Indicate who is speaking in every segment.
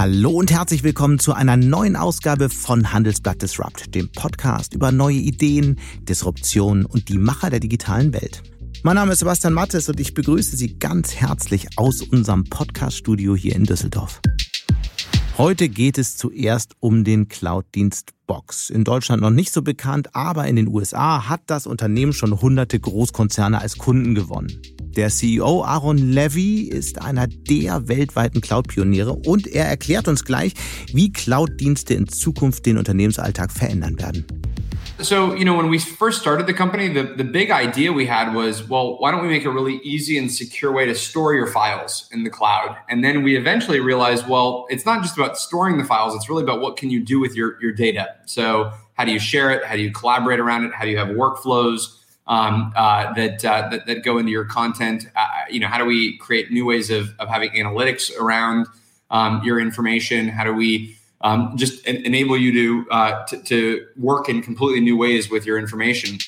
Speaker 1: Hallo und herzlich willkommen zu einer neuen Ausgabe von Handelsblatt Disrupt, dem Podcast über neue Ideen, Disruption und die Macher der digitalen Welt. Mein Name ist Sebastian Mattes und ich begrüße Sie ganz herzlich aus unserem Podcast-Studio hier in Düsseldorf. Heute geht es zuerst um den Cloud-Dienst Box. In Deutschland noch nicht so bekannt, aber in den USA hat das Unternehmen schon hunderte Großkonzerne als Kunden gewonnen. Der CEO Aaron Levy ist einer der weltweiten Cloud-Pioniere und er erklärt uns gleich, wie Cloud-Dienste in Zukunft den Unternehmensalltag verändern werden.
Speaker 2: So, you know, when we first started the company, the, the big idea we had was, well, why don't we make a really easy and secure way to store your files in the cloud? And then we eventually realized, well, it's not just about storing the files, it's really about what can you do with your, your data. So, how do you share it? How do you collaborate around it? How do you have workflows um, uh, that, uh, that, that go into your content? Uh, you know, how do we create new ways of, of having analytics around um, your information? How do we um, just enable you to, uh, to, to work in completely new ways with your information.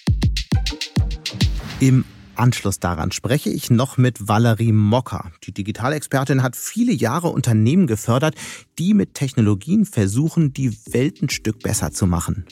Speaker 1: Im Anschluss daran spreche ich noch mit Valerie Mocker. Die Digitalexpertin hat viele Jahre Unternehmen gefördert, die mit Technologien versuchen, die Welt ein Stück besser zu machen.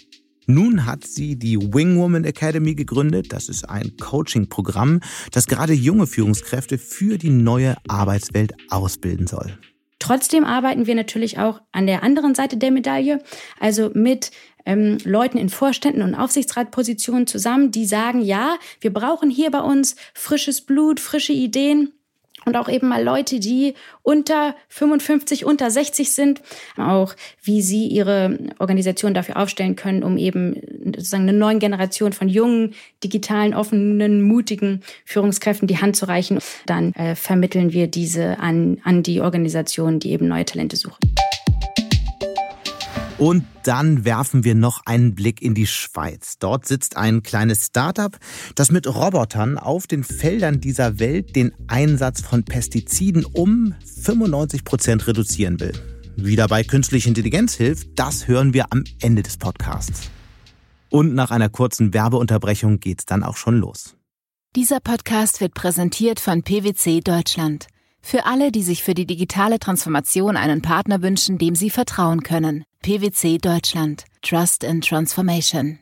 Speaker 1: Nun hat sie die Wing Woman Academy gegründet. Das ist ein Coaching-Programm, das gerade junge Führungskräfte für die neue Arbeitswelt ausbilden soll.
Speaker 3: Trotzdem arbeiten wir natürlich auch an der anderen Seite der Medaille, also mit ähm, Leuten in Vorständen und Aufsichtsratpositionen zusammen, die sagen, ja, wir brauchen hier bei uns frisches Blut, frische Ideen und auch eben mal Leute, die unter 55, unter 60 sind, auch wie sie ihre Organisation dafür aufstellen können, um eben sozusagen eine neue Generation von jungen, digitalen, offenen, mutigen Führungskräften die Hand zu reichen. Dann äh, vermitteln wir diese an, an die Organisationen, die eben neue Talente suchen.
Speaker 1: Und dann werfen wir noch einen Blick in die Schweiz. Dort sitzt ein kleines Startup, das mit Robotern auf den Feldern dieser Welt den Einsatz von Pestiziden um 95 Prozent reduzieren will. Wie dabei künstliche Intelligenz hilft, das hören wir am Ende des Podcasts. Und nach einer kurzen Werbeunterbrechung geht's dann auch schon los.
Speaker 4: Dieser Podcast wird präsentiert von PwC Deutschland. Für alle, die sich für die digitale Transformation einen Partner wünschen, dem sie vertrauen können. PwC Deutschland. Trust in Transformation.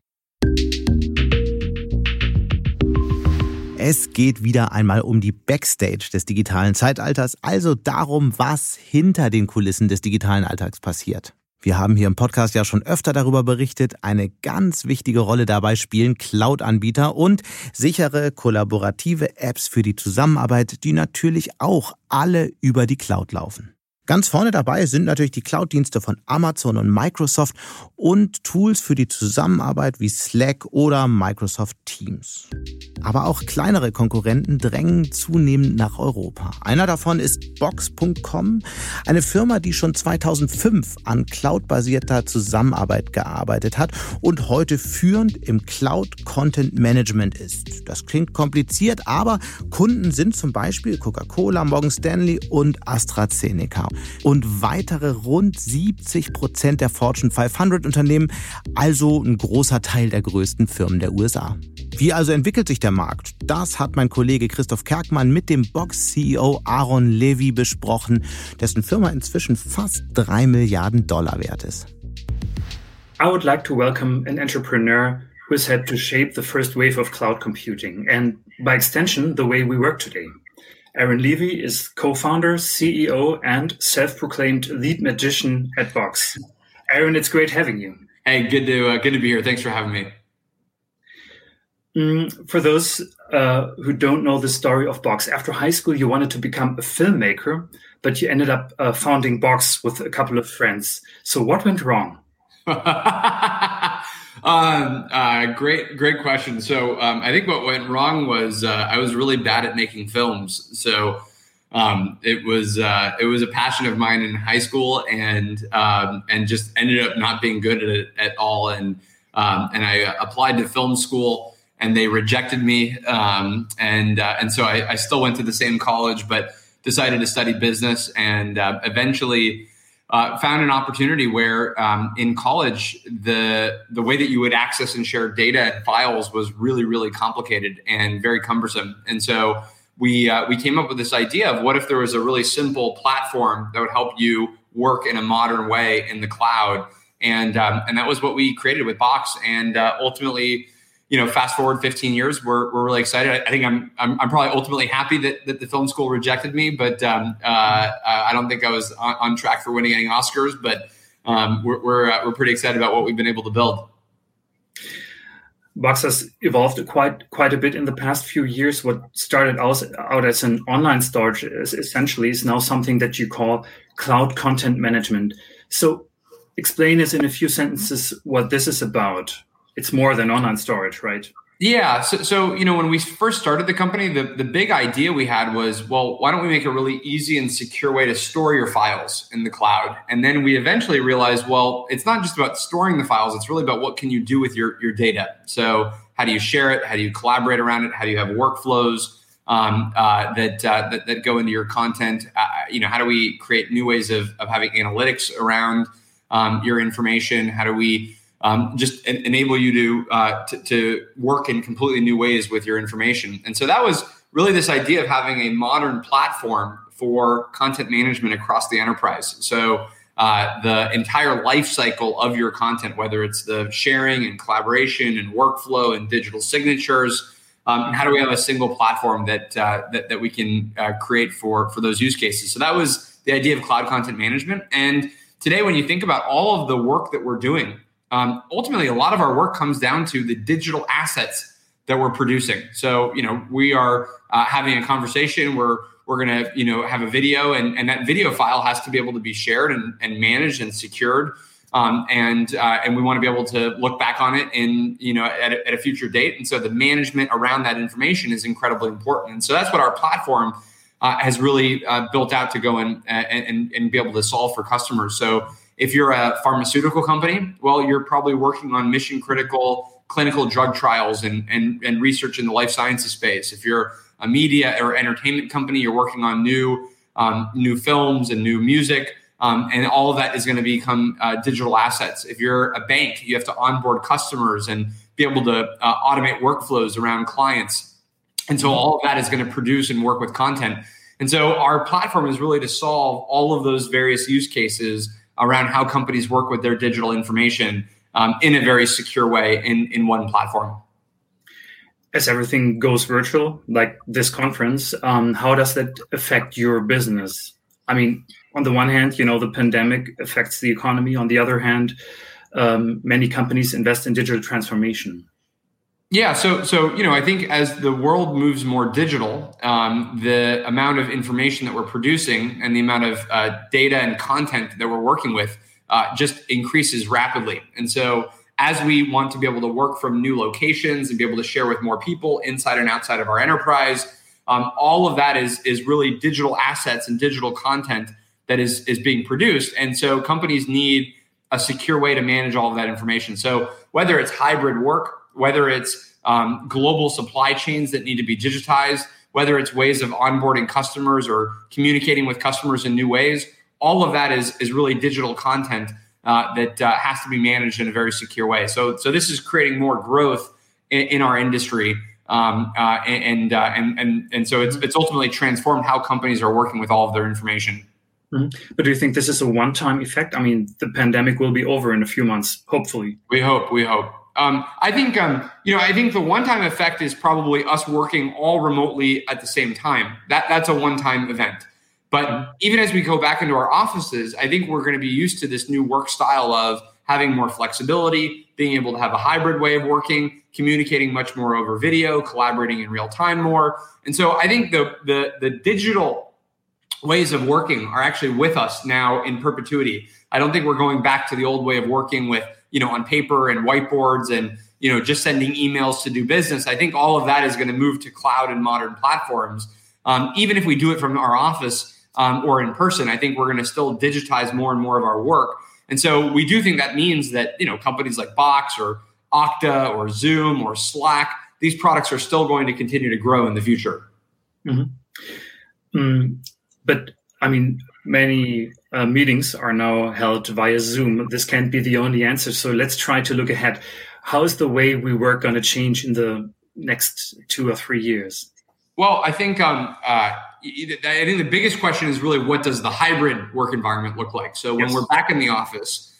Speaker 1: Es geht wieder einmal um die Backstage des digitalen Zeitalters, also darum, was hinter den Kulissen des digitalen Alltags passiert. Wir haben hier im Podcast ja schon öfter darüber berichtet. Eine ganz wichtige Rolle dabei spielen Cloud-Anbieter und sichere kollaborative Apps für die Zusammenarbeit, die natürlich auch alle über die Cloud laufen. Ganz vorne dabei sind natürlich die Cloud-Dienste von Amazon und Microsoft und Tools für die Zusammenarbeit wie Slack oder Microsoft Teams. Aber auch kleinere Konkurrenten drängen zunehmend nach Europa. Einer davon ist Box.com, eine Firma, die schon 2005 an cloud-basierter Zusammenarbeit gearbeitet hat und heute führend im Cloud Content Management ist. Das klingt kompliziert, aber Kunden sind zum Beispiel Coca-Cola, Morgan Stanley und AstraZeneca und weitere rund 70 Prozent der Fortune 500 Unternehmen, also ein großer Teil der größten Firmen der USA. Wie also entwickelt sich der Markt? Das hat mein Kollege Christoph Kerkmann mit dem Box-CEO Aaron Levy besprochen, dessen Firma inzwischen fast drei Milliarden Dollar wert ist.
Speaker 5: I would like to welcome an entrepreneur who has helped to shape the first wave of cloud computing and, by extension, the way we work today. Aaron Levy is co-founder, CEO, and self-proclaimed lead magician at Box. Aaron, it's great having you.
Speaker 2: Hey, good to uh, good to be here. Thanks for having me.
Speaker 5: Mm, for those uh, who don't know the story of Box, after high school you wanted to become a filmmaker, but you ended up uh, founding Box with a couple of friends. So what went wrong?
Speaker 2: Um, uh, great, great question. So um, I think what went wrong was uh, I was really bad at making films. So um, it was uh, it was a passion of mine in high school, and um, and just ended up not being good at it at all. And um, and I applied to film school, and they rejected me. Um, and uh, and so I, I, still went to the same college, but decided to study business, and uh, eventually uh, found an opportunity where um, in college the the way that you would access and share data and files was really really complicated and very cumbersome and so we uh, we came up with this idea of what if there was a really simple platform that would help you work in a modern way in the cloud. And um, and that was what we created with Box. And uh, ultimately, you know, fast forward 15 years, we're, we're really excited. I, I think I'm, I'm, I'm probably ultimately happy that, that the film school rejected me, but um, uh, I don't think I was on, on, track for winning any Oscars. But um, we're we're, uh, we're pretty excited about what we've been able to build.
Speaker 5: Box has evolved quite quite a bit in the past few years. What started out, out as an online storage is essentially is now something that you call cloud content management. So, explain us in a few sentences what this is about. It's more than online storage, right?
Speaker 2: Yeah. So, so, you know, when we first started the company, the, the big idea we had was, well, why don't we make a really easy and secure way to store your files in the cloud? And then we eventually realized, well, it's not just about storing the files, it's really about what can you do with your, your data. So how do you share it? How do you collaborate around it? How do you have workflows um, uh, that, uh, that, that go into your content? Uh, you know, how do we create new ways of, of having analytics around um, your information? How do we um, just en- enable you to, uh, to, to work in completely new ways with your information. And so that was really this idea of having a modern platform for content management across the enterprise. So uh, the entire life cycle of your content, whether it's the sharing and collaboration and workflow and digital signatures. Um, and how do we have a single platform that uh, that, that we can uh, create for for those use cases? So that was the idea of cloud content management. And today, when you think about all of the work that we're doing um, ultimately a lot of our work comes down to the digital assets that we're producing. So you know we are uh, having a conversation. Where we're going to you know have a video and, and that video file has to be able to be shared and, and managed and secured. Um, and uh, and we want to be able to look back on it in you know at a, at a future date. And so the management around that information is incredibly important. And so that's what our platform uh, has really uh, built out to go and, and and be able to solve for customers. So if you're a pharmaceutical company, well, you're probably working on mission critical clinical drug trials and, and, and research in the life sciences space. If you're a media or entertainment company, you're working on new um, new films and new music. Um, and all of that is going to become uh, digital assets. If you're a bank, you have to onboard customers and be able to uh, automate workflows around clients. And so all of that is going to produce and work with content. And so our platform is really to solve all of those various use cases around how companies work with their digital information um, in a very secure way in, in one platform.
Speaker 5: As everything goes virtual, like this conference, um, how does that affect your business? I mean, on the one hand, you know, the pandemic affects the economy. On the other hand, um, many companies invest in digital transformation.
Speaker 2: Yeah, so so you know, I think as the world moves more digital, um, the amount of information that we're producing and the amount of uh, data and content that we're working with uh, just increases rapidly. And so, as we want to be able to work from new locations and be able to share with more people inside and outside of our enterprise, um, all of that is is really digital assets and digital content that is is being produced. And so, companies need a secure way to manage all of that information. So, whether it's hybrid work whether it's um, global supply chains that need to be digitized, whether it's ways of onboarding customers or communicating with customers in new ways, all of that is, is really digital content uh, that uh, has to be managed in a very secure way. So, so this is creating more growth in, in our industry. Um, uh, and, uh, and, and, and so it's, it's ultimately transformed how companies are working with all of their information.
Speaker 5: Mm-hmm. But do you think this is a one-time effect? I mean, the pandemic will be over in a few months, hopefully.
Speaker 2: We hope. We hope. Um, I think um, you know. I think the one-time effect is probably us working all remotely at the same time. That that's a one-time event. But even as we go back into our offices, I think we're going to be used to this new work style of having more flexibility, being able to have a hybrid way of working, communicating much more over video, collaborating in real time more. And so I think the the the digital ways of working are actually with us now in perpetuity. I don't think we're going back to the old way of working with you know on paper and whiteboards and you know just sending emails to do business. I think all of that is going to move to cloud and modern platforms. Um, even if we do it from our office um, or in person i think we're going to still digitize more and more of our work. And so we do think that means that you know companies like box or okta or zoom or slack these products are still going to continue to grow in the future.
Speaker 5: Mm-hmm. mm, but i mean many uh, meetings are now held via Zoom. This can't be the only answer. So let's try to look ahead. How is the way we work going to change in the next two or three years?
Speaker 2: Well, I think um, uh, I think the biggest question is really what does the hybrid work environment look like? So when yes. we're back in the office,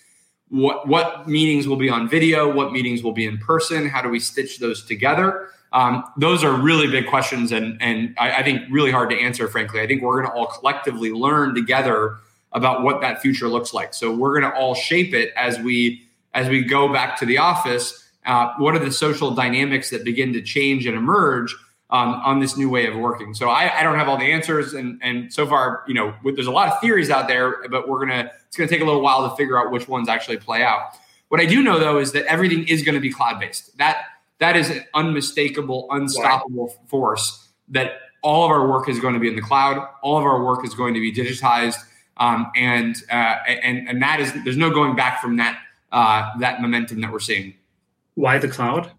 Speaker 2: what what meetings will be on video? What meetings will be in person? How do we stitch those together? Um, those are really big questions, and and I, I think really hard to answer. Frankly, I think we're going to all collectively learn together about what that future looks like. So we're going to all shape it as we as we go back to the office. Uh, what are the social dynamics that begin to change and emerge? um, on this new way of working. So I, I, don't have all the answers, and and so far, you know, there's a lot of theories out there, but we're gonna it's gonna take a little while to figure out which ones actually play out. What I do know though is that everything is going to be cloud based. That that is an unmistakable, unstoppable right. force. That all of our work is going to be in the cloud. All of our work is going to be digitized, um, and uh, and and that is there's no going back from that uh, that momentum that we're seeing.
Speaker 5: Why the cloud?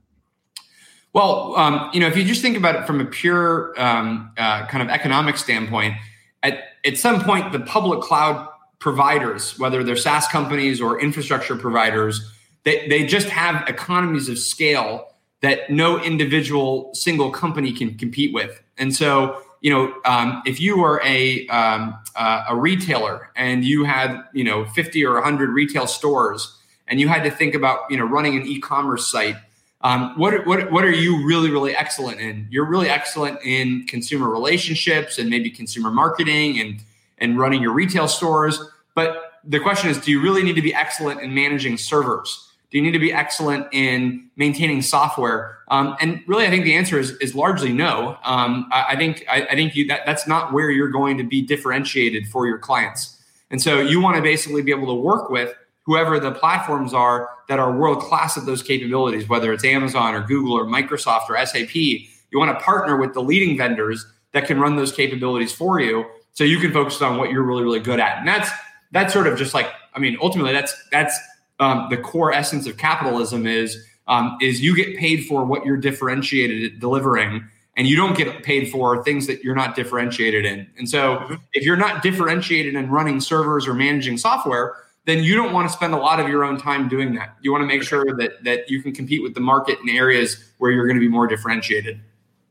Speaker 2: Well, um, you know, if you just think about it from a pure um, uh, kind of economic standpoint, at, at some point, the public cloud providers, whether they're SaaS companies or infrastructure providers, they, they just have economies of scale that no individual single company can compete with. And so, you know, um, if you were a um, uh, a retailer and you had you know 50 or 100 retail stores, and you had to think about you know running an e-commerce site um, what, what, what are you really, really excellent in? You're really excellent in consumer relationships and maybe consumer marketing and, and running your retail stores. But the question is, do you really need to be excellent in managing servers? Do you need to be excellent in maintaining software? Um, and really, I think the answer is, is largely no. Um, I, I, think I, I think you, that, that's not where you're going to be differentiated for your clients. And so you want to basically be able to work with whoever the platforms are that are world class at those capabilities, whether it's Amazon or Google or Microsoft or SAP. You want to partner with the leading vendors that can run those capabilities for you so you can focus on what you're really, really good at. And that's that's sort of just like, I mean, ultimately that's that's um, the core essence of capitalism is um, is you get paid for what you're differentiated at delivering and you don't get paid for things that you're not differentiated in. And so mm-hmm. if you're not differentiated in running servers or managing software, then you don't want to spend a lot of your own time doing that. You want to make sure that that you can compete with the market in areas where you're going to be more differentiated.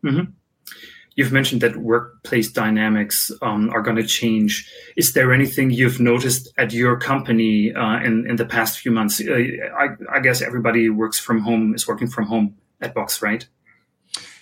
Speaker 5: Mm-hmm. You've mentioned that workplace dynamics um, are going to change. Is there anything you've noticed at your company uh, in in the past few months? Uh, I, I, guess everybody works from home, is working from home at Box, right?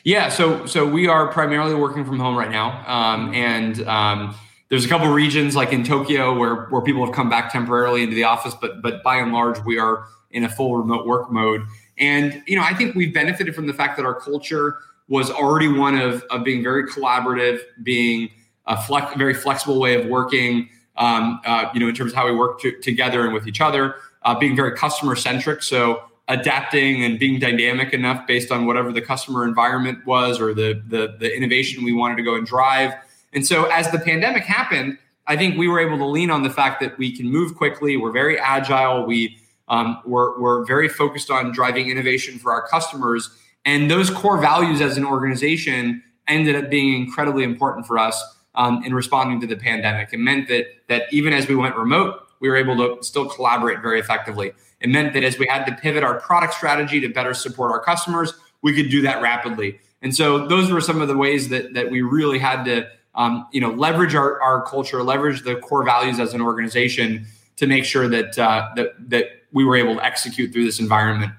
Speaker 2: Yeah. So so we are primarily working from home right now, um, and um, there's a couple regions like in Tokyo where where people have come back temporarily into the office, but but by and large we are in a full remote work mode. And you know, I think we've benefited from the fact that our culture was already one of of being very collaborative, being a flex, very flexible way of working. Um, uh, you know, in terms of how we work to, together and with each other, uh, being very customer centric. So adapting and being dynamic enough based on whatever the customer environment was or the the, the innovation we wanted to go and drive and so as the pandemic happened, I think we were able to lean on the fact that we can move quickly. We're very agile. We um, we're, we're very focused on driving innovation for our customers. And those core values as an organization ended up being incredibly important for us um, in responding to the pandemic. It meant that that even as we went remote, we were able to still collaborate very effectively. It meant that as we had to pivot our product strategy to better support our customers, we could do that rapidly. And so those were some of the ways that that we really had to um, you know, leverage our, our culture, leverage the core values as an organization to make sure that uh, that that we were able to execute through this environment.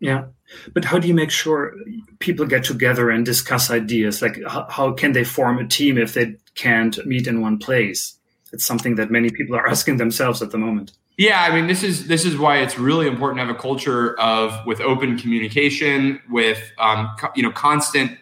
Speaker 5: Yeah, but how do you make sure people get together and discuss ideas? Like, how, how can they form a team if they can't meet in one place? It's something that many people are asking themselves at the moment.
Speaker 2: Yeah, I mean, this is this is why it's really important to have a culture of with open communication, with um, co- you know constant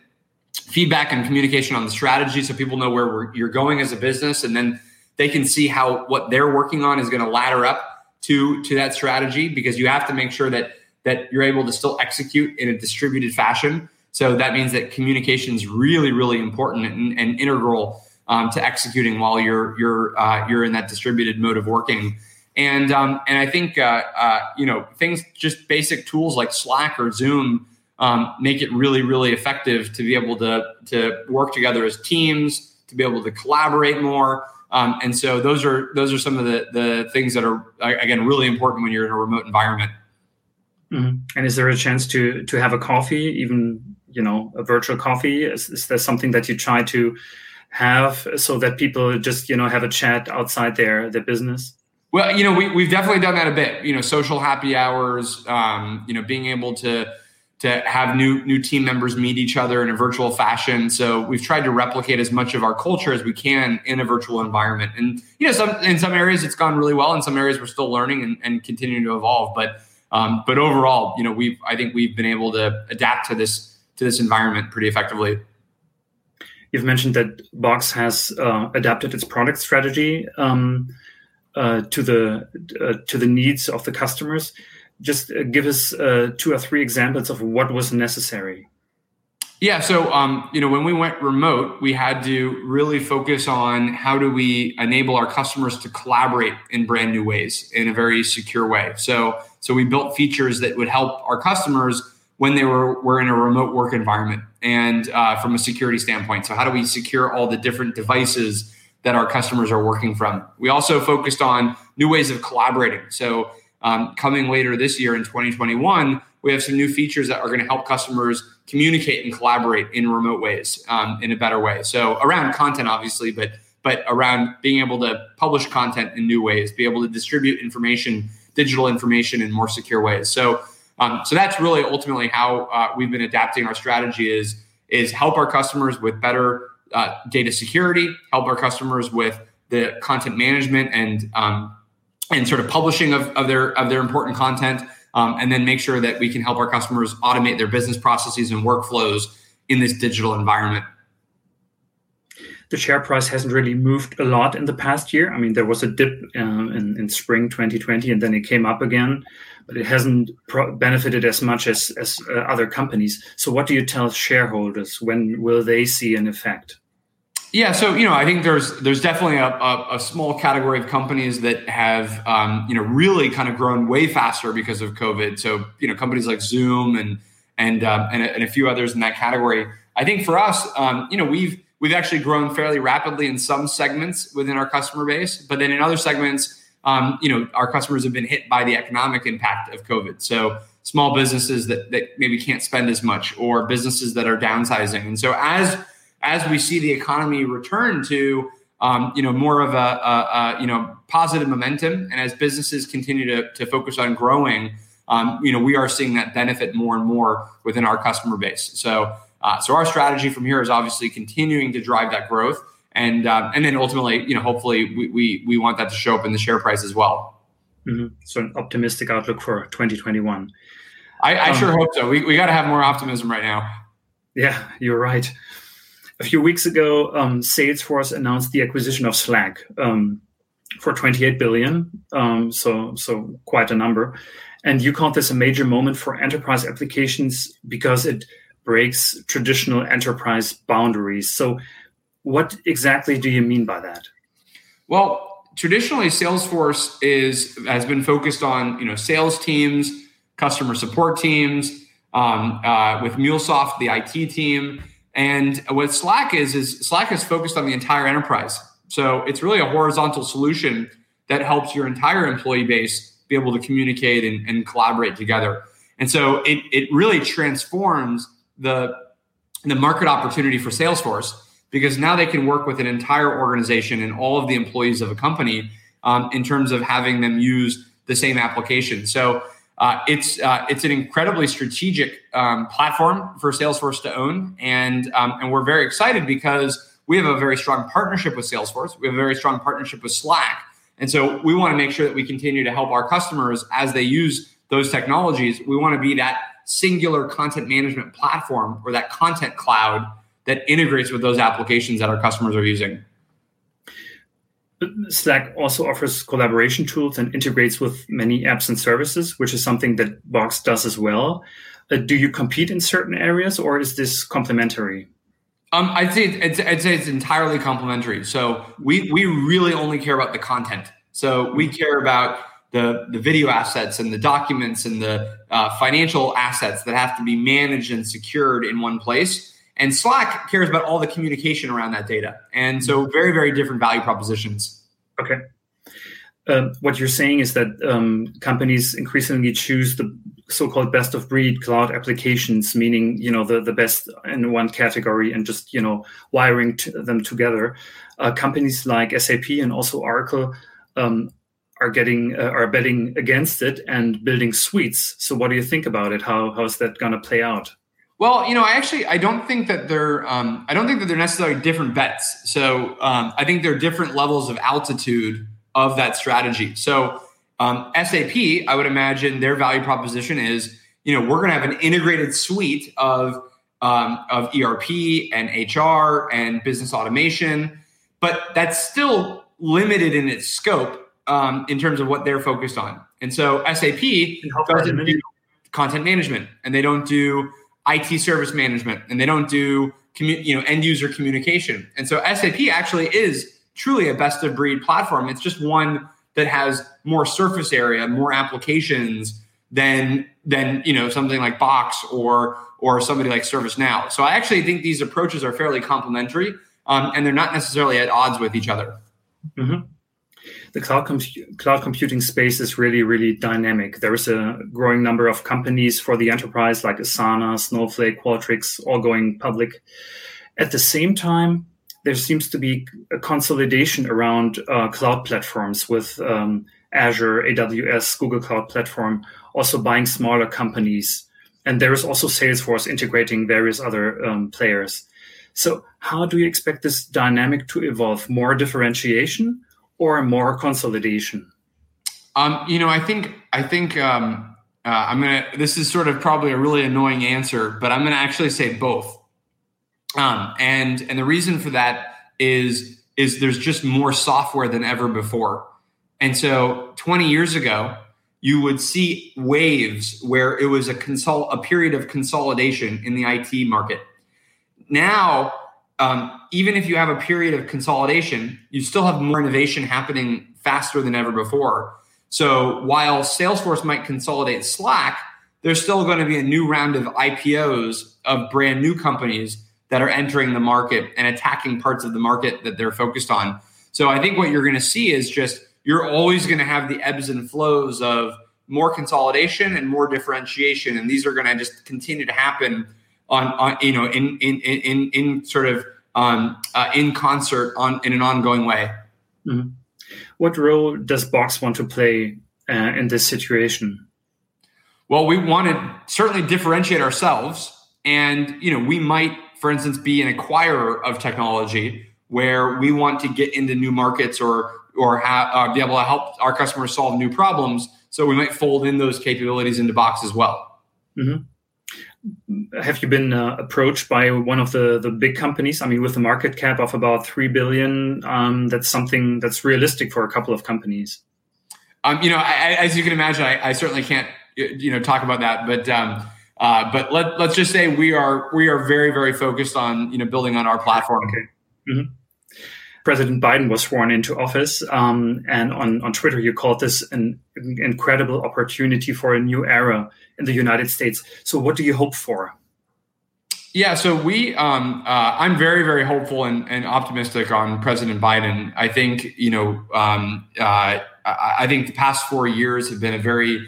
Speaker 2: feedback and communication on the strategy so people know where you're going as a business and then they can see how what they're working on is going to ladder up to to that strategy because you have to make sure that that you're able to still execute in a distributed fashion so that means that communication is really really important and, and integral um, to executing while you're you're uh, you're in that distributed mode of working and um, and I think uh, uh, you know things just basic tools like Slack or Zoom um, make it really, really effective to be able to to work together as teams, to be able to collaborate more. Um, and so those are those are some of the the things that are again really important when you're in a remote environment.
Speaker 5: Mm-hmm. And is there a chance to to have a coffee, even you know a virtual coffee? Is, is there something that you try to have so that people just you know have a chat outside their their business?
Speaker 2: Well, you know, we, we've definitely done that a bit. You know, social happy hours. Um, you know, being able to to have new new team members meet each other in a virtual fashion. So we've tried to replicate as much of our culture as we can in a virtual environment. And you know, some in some areas it's gone really well. In some areas we're still learning and, and continuing to evolve. But um, but overall, you know, we've I think we've been able to adapt to this to this environment pretty effectively.
Speaker 5: You've mentioned that Box has uh, adapted its product strategy um, uh, to the uh, to the needs of the customers. Just uh, give us uh, two or three examples of what was necessary.
Speaker 2: Yeah, so um, you know, when we went remote, we had to really focus on how do we enable our customers to collaborate in brand new ways in a very secure way. So, so we built features that would help our customers when they were were in a remote work environment and uh, from a security standpoint. So how do we secure all the different devices that our customers are working from? We also focused on new ways of collaborating. So um, coming later this year in 2021, we have some new features that are going to help customers communicate and collaborate in remote ways um, in a better way. So around content, obviously, but but around being able to publish content in new ways, be able to distribute information, digital information in more secure ways. So um, so that's really ultimately how uh, we've been adapting our strategy is is help our customers with better uh, data security, help our customers with the content management and um, and sort of publishing of, of their of their important content, um, and then make sure that we can help our customers automate their business processes and workflows in this digital environment
Speaker 5: the share price hasn't really moved a lot in the past year. I mean, there was a dip uh, in, in spring 2020, and then it came up again, but it hasn't pro- benefited as much as, as uh, other companies. So, what do you tell shareholders? When will they see an effect?
Speaker 2: Yeah, so you know, I think there's there's definitely a, a, a small category of companies that have um, you know really kind of grown way faster because of COVID. So you know, companies like Zoom and and um, and, a, and, a, few others in that category. I think for us, um, you know, we've We've actually grown fairly rapidly in some segments within our customer base, but then in other segments, um, you know, our customers have been hit by the economic impact of COVID. So small businesses that, that maybe can't spend as much, or businesses that are downsizing. And so as as we see the economy return to um, you know more of a, a, a, you know positive momentum, and as businesses continue to, to focus on growing, um, you know we are seeing that benefit more and more within our customer base. So uh, so our strategy from here is obviously continuing to drive that growth, and uh, and then ultimately, you know, hopefully we, we we want that to show up in the share price as well.
Speaker 5: Mm-hmm. So an optimistic outlook for 2021.
Speaker 2: I, I um, sure hope so. We we got to have more optimism right now.
Speaker 5: Yeah, you're right. A few weeks ago, um, Salesforce announced the acquisition of Slack um, for 28 billion. Um, so so quite a number. And you count this a major moment for enterprise applications because it breaks traditional enterprise boundaries. So, what exactly do you mean by that?
Speaker 2: Well, traditionally, Salesforce is has been focused on you know sales teams, customer support teams. Um, uh, with MuleSoft, the IT team, and what Slack is is Slack is focused on the entire enterprise. So it's really a horizontal solution that helps your entire employee base be able to communicate and, and collaborate together. And so it, it really transforms the the market opportunity for Salesforce because now they can work with an entire organization and all of the employees of a company um, in terms of having them use the same application. So uh, it's uh, it's an incredibly strategic um, platform for Salesforce to own, and um, and we're very excited because we have a very strong partnership with Salesforce. We have a very strong partnership with Slack, and so we want to make sure that we continue to help our customers as they use those technologies. We want to be that singular content management platform or that content cloud that integrates with those applications that our customers are using.
Speaker 5: Slack also offers collaboration tools and integrates with many apps and services, which is something that Box does as well. Uh, do you compete in certain areas or is this complementary?
Speaker 2: Um, I'd say it's, I'd say it's entirely complementary. So we we really only care about the content. So we care about the, the video assets and the documents and the uh, financial assets that have to be managed and secured in one place. And Slack cares about all the communication around that data. And so, very, very different value propositions.
Speaker 5: Okay. uh, what you're saying is that um, companies increasingly choose the so-called best of breed cloud applications, meaning you know the, the best in one category and just you know wiring them together. Uh, companies like SAP and also Oracle um, are getting uh, are betting against it and building suites. So what do you think about it? How how's that going to play out?
Speaker 2: Well, you know, I actually I don't think that they're um, I don't think that they're necessarily different bets. So um, I think they're different levels of altitude of that strategy. So um, SAP, I would imagine their value proposition is, you know, we're going to have an integrated suite of um, of ERP and HR and business automation, but that's still limited in its scope um, in terms of what they're focused on. And so SAP doesn't do content management, and they don't do IT service management, and they don't do commu- you know end user communication. And so SAP actually is truly a best of breed platform. It's just one that has more surface area, more applications than than you know something like Box or or somebody like ServiceNow. So I actually think these approaches are fairly complementary, um, and they're not necessarily at odds with each other.
Speaker 5: Mm-hmm. The cloud, com- cloud computing space is really, really dynamic. There is a growing number of companies for the enterprise like Asana, Snowflake, Qualtrics, all going public. At the same time, there seems to be a consolidation around uh, cloud platforms with um, Azure, AWS, Google Cloud Platform also buying smaller companies. And there is also Salesforce integrating various other um, players. So, how do you expect this dynamic to evolve? More differentiation or more consolidation?
Speaker 2: Um, you know, I think I think um, uh, I'm gonna. This is sort of probably a really annoying answer, but I'm gonna actually say both. Um, and and the reason for that is is there's just more software than ever before. And so 20 years ago, you would see waves where it was a consol- a period of consolidation in the IT market. Now, um, even if you have a period of consolidation, you still have more innovation happening faster than ever before. So while Salesforce might consolidate Slack, there's still going to be a new round of IPOs of brand new companies that are entering the market and attacking parts of the market that they're focused on. So I think what you're going to see is just you're always going to have the ebbs and flows of more consolidation and more differentiation, and these are going to just continue to happen on, on you know in in in in sort of um, uh, in concert on in an ongoing way.
Speaker 5: Mm-hmm. What role does Box want to play uh, in this situation?
Speaker 2: Well, we want to certainly differentiate ourselves, and you know we might for instance, be an acquirer of technology where we want to get into new markets or or have, uh, be able to help our customers solve new problems. So we might fold in those capabilities into Box as well.
Speaker 5: Mm-hmm. Have you been uh, approached by one of the the big companies? I mean, with a market cap of about three billion, um, that's something that's realistic for a couple of companies.
Speaker 2: Um, you know, I, as you can imagine, I, I, certainly can't you know talk about that, but. Um, uh, but let, let's just say we are we are very very focused on you know building on our platform.
Speaker 5: Okay. Mm-hmm. President Biden was sworn into office, um, and on, on Twitter you called this an incredible opportunity for a new era in the United States. So, what do you hope for?
Speaker 2: Yeah, so we, um, uh, I'm very, very hopeful and, and, optimistic on President Biden. I think, you know, um, uh, I think the past four years have been a very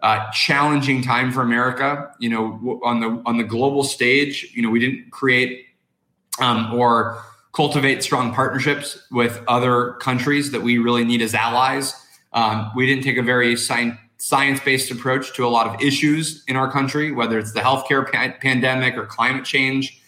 Speaker 2: uh, challenging time for America. You know, on the on the global stage, you know, we didn't create um, or cultivate strong partnerships with other countries that we really need as allies. Um, we didn't take a very science science-based approach to a lot of issues in our country, whether it's the healthcare pa- pandemic or climate change.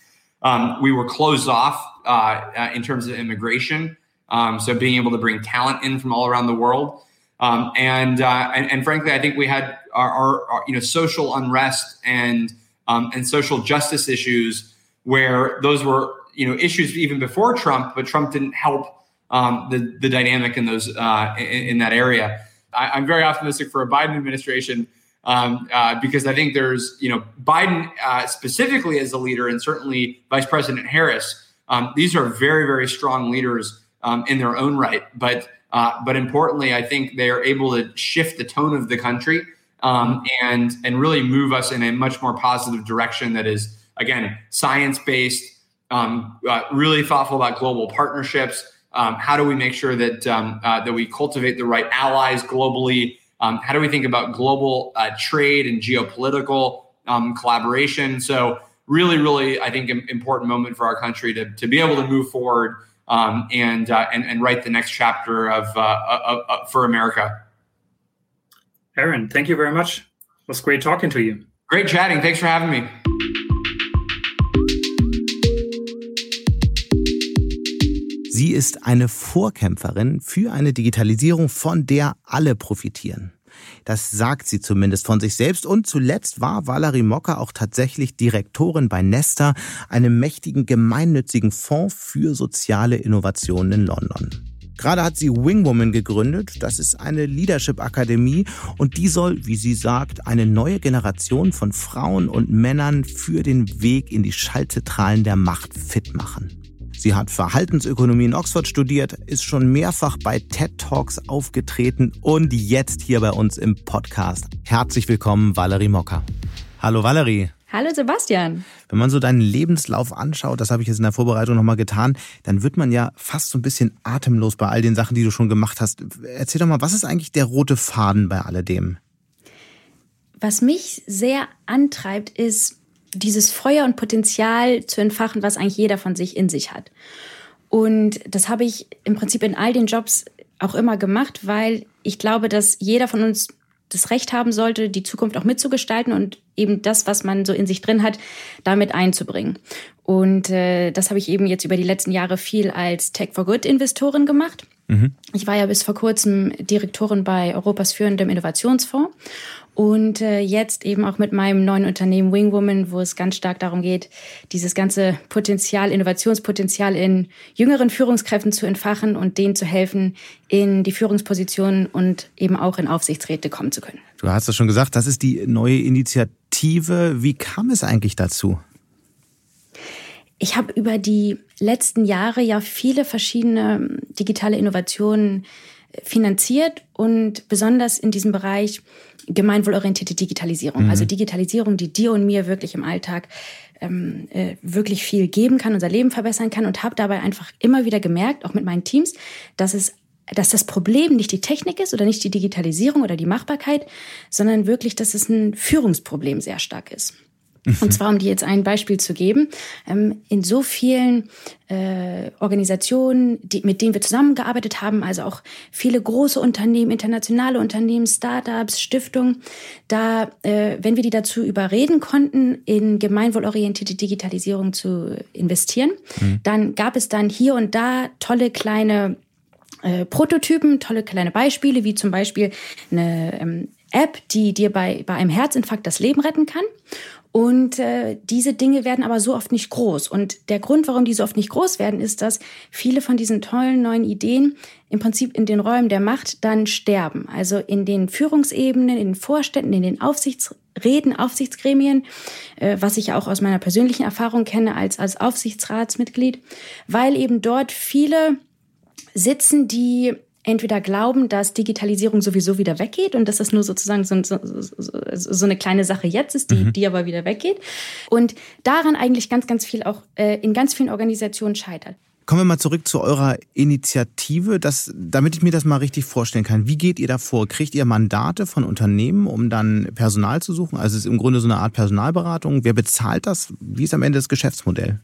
Speaker 2: Um, we were closed off uh, uh, in terms of immigration. Um, so being able to bring talent in from all around the world. Um, and, uh, and, and frankly, I think we had our, our, our you know social unrest and um, and social justice issues where those were you know issues even before Trump, but Trump didn't help um, the the dynamic in those uh, in, in, that area. I, am very optimistic for a Biden administration um, uh, because I think there's you know Biden uh, specifically as a leader, and certainly Vice President Harris. Um, these are very very strong leaders um, in their own right, but uh, but importantly, I think they are able to shift the tone of the country um, and and really move us in a much more positive direction. That is again science based, um, uh, really thoughtful about global partnerships, Um, how do we make sure that um, uh, that we cultivate the right allies globally? Um, how do we think about global uh, trade and geopolitical um, collaboration? So really, really, I think an important moment for our country to, to be able to move forward um, and, uh, and and write the next chapter of, uh, of, of, for America.
Speaker 5: Aaron, thank you very much. It was great talking to you.
Speaker 2: Great chatting. Thanks for having me.
Speaker 1: Ist eine Vorkämpferin für eine Digitalisierung, von der alle profitieren. Das sagt sie zumindest von sich selbst. Und zuletzt war Valerie Mocker auch tatsächlich Direktorin bei Nesta, einem mächtigen gemeinnützigen Fonds für soziale Innovationen in London. Gerade hat sie Wingwoman gegründet. Das ist eine Leadership-Akademie und die soll, wie sie sagt, eine neue Generation von Frauen und Männern für den Weg in die Schaltzentralen der Macht fit machen. Sie hat Verhaltensökonomie in Oxford studiert, ist schon mehrfach bei TED Talks aufgetreten und jetzt hier bei uns im Podcast. Herzlich willkommen, Valerie Mocker. Hallo Valerie.
Speaker 3: Hallo Sebastian.
Speaker 1: Wenn man so deinen Lebenslauf anschaut, das habe ich jetzt in der Vorbereitung nochmal getan, dann wird man ja fast so ein bisschen atemlos bei all den Sachen, die du schon gemacht hast. Erzähl doch mal, was ist eigentlich der rote Faden bei alledem?
Speaker 3: Was mich sehr antreibt, ist, dieses Feuer und Potenzial zu entfachen, was eigentlich jeder von sich in sich hat. Und das habe ich im Prinzip in all den Jobs auch immer gemacht, weil ich glaube, dass jeder von uns das Recht haben sollte, die Zukunft auch mitzugestalten und eben das, was man so in sich drin hat, damit einzubringen. Und äh, das habe ich eben jetzt über die letzten Jahre viel als Tech for Good Investorin gemacht. Mhm. Ich war ja bis vor kurzem Direktorin bei Europas führendem Innovationsfonds und äh, jetzt eben auch mit meinem neuen Unternehmen Wingwoman, wo es ganz stark darum geht, dieses ganze Potenzial, Innovationspotenzial in jüngeren Führungskräften zu entfachen und denen zu helfen, in die Führungspositionen und eben auch in Aufsichtsräte kommen zu können.
Speaker 1: Du hast es schon gesagt, das ist die neue Initiative. Wie kam es eigentlich dazu?
Speaker 3: Ich habe über die letzten Jahre ja viele verschiedene digitale Innovationen finanziert und besonders in diesem Bereich gemeinwohlorientierte Digitalisierung. Mhm. Also Digitalisierung, die dir und mir wirklich im Alltag ähm, äh, wirklich viel geben kann, unser Leben verbessern kann und habe dabei einfach immer wieder gemerkt, auch mit meinen Teams, dass es dass das Problem nicht die Technik ist oder nicht die Digitalisierung oder die Machbarkeit, sondern wirklich, dass es ein Führungsproblem sehr stark ist. Und zwar, um dir jetzt ein Beispiel zu geben, ähm, in so vielen äh, Organisationen, die, mit denen wir zusammengearbeitet haben, also auch viele große Unternehmen, internationale Unternehmen, Startups, Stiftungen, da, äh, wenn wir die dazu überreden konnten, in gemeinwohlorientierte Digitalisierung zu investieren, mhm. dann gab es dann hier und da tolle kleine äh, Prototypen, tolle kleine Beispiele, wie zum Beispiel eine ähm, App, die dir bei, bei einem Herzinfarkt das Leben retten kann. Und äh, diese Dinge werden aber so oft nicht groß. Und der Grund, warum die so oft nicht groß werden, ist, dass viele von diesen tollen neuen Ideen im Prinzip in den Räumen der Macht dann sterben. Also in den Führungsebenen, in den Vorständen, in den Aufsichtsräten, Aufsichtsgremien, äh, was ich auch aus meiner persönlichen Erfahrung kenne als, als Aufsichtsratsmitglied, weil eben dort viele sitzen, die entweder glauben, dass Digitalisierung sowieso wieder weggeht und dass das nur sozusagen so, so, so eine kleine Sache jetzt ist, die, mhm. die aber wieder weggeht. Und daran eigentlich ganz, ganz viel auch äh, in ganz vielen Organisationen scheitert.
Speaker 1: Kommen wir mal zurück zu eurer Initiative, das, damit ich mir das mal richtig vorstellen kann. Wie geht ihr da vor? Kriegt ihr Mandate von Unternehmen, um dann Personal zu suchen? Also es ist im Grunde so eine Art Personalberatung. Wer bezahlt das? Wie ist am Ende das Geschäftsmodell?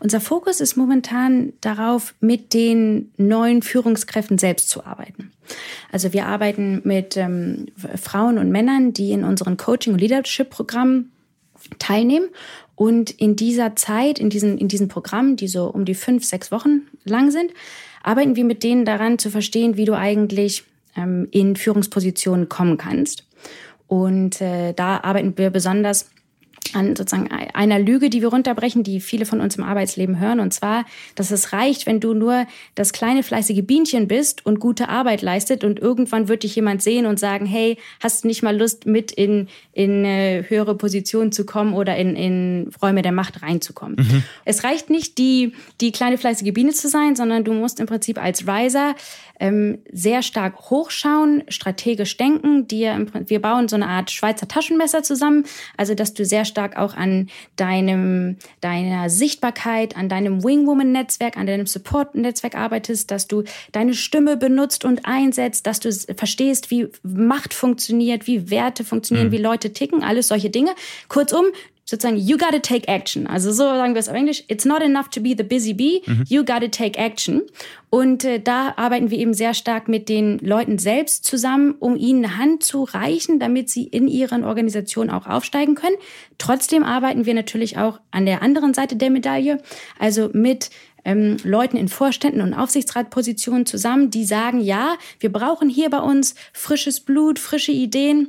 Speaker 3: Unser Fokus ist momentan darauf, mit den neuen Führungskräften selbst zu arbeiten. Also wir arbeiten mit ähm, Frauen und Männern, die in unseren Coaching- und Leadership-Programmen teilnehmen. Und in dieser Zeit, in diesen, in diesen Programmen, die so um die fünf, sechs Wochen lang sind, arbeiten wir mit denen daran zu verstehen, wie du eigentlich ähm, in Führungspositionen kommen kannst. Und äh, da arbeiten wir besonders an sozusagen einer Lüge, die wir runterbrechen, die viele von uns im Arbeitsleben hören. Und zwar, dass es reicht, wenn du nur das kleine fleißige Bienchen bist und gute Arbeit leistet und irgendwann wird dich jemand sehen und sagen, hey, hast du nicht mal Lust, mit in, in äh, höhere Positionen zu kommen oder in, in Räume der Macht reinzukommen. Mhm. Es reicht nicht, die, die kleine fleißige Biene zu sein, sondern du musst im Prinzip als Riser ähm, sehr stark hochschauen, strategisch denken. Dir, wir bauen so eine Art Schweizer Taschenmesser zusammen, also dass du sehr stark auch an deinem, deiner Sichtbarkeit, an deinem Wingwoman-Netzwerk, an deinem Support-Netzwerk arbeitest, dass du deine Stimme benutzt und einsetzt, dass du verstehst, wie Macht funktioniert, wie Werte funktionieren, mhm. wie Leute ticken, alles solche Dinge. Kurzum, sozusagen, you gotta take action. Also so sagen wir es auf Englisch, it's not enough to be the busy bee, mhm. you gotta take action. Und äh, da arbeiten wir eben sehr stark mit den Leuten selbst zusammen, um ihnen eine Hand zu reichen, damit sie in ihren Organisationen auch aufsteigen können. Trotzdem arbeiten wir natürlich auch an der anderen Seite der Medaille, also mit ähm, Leuten in Vorständen und Aufsichtsratpositionen zusammen, die sagen, ja, wir brauchen hier bei uns frisches Blut, frische Ideen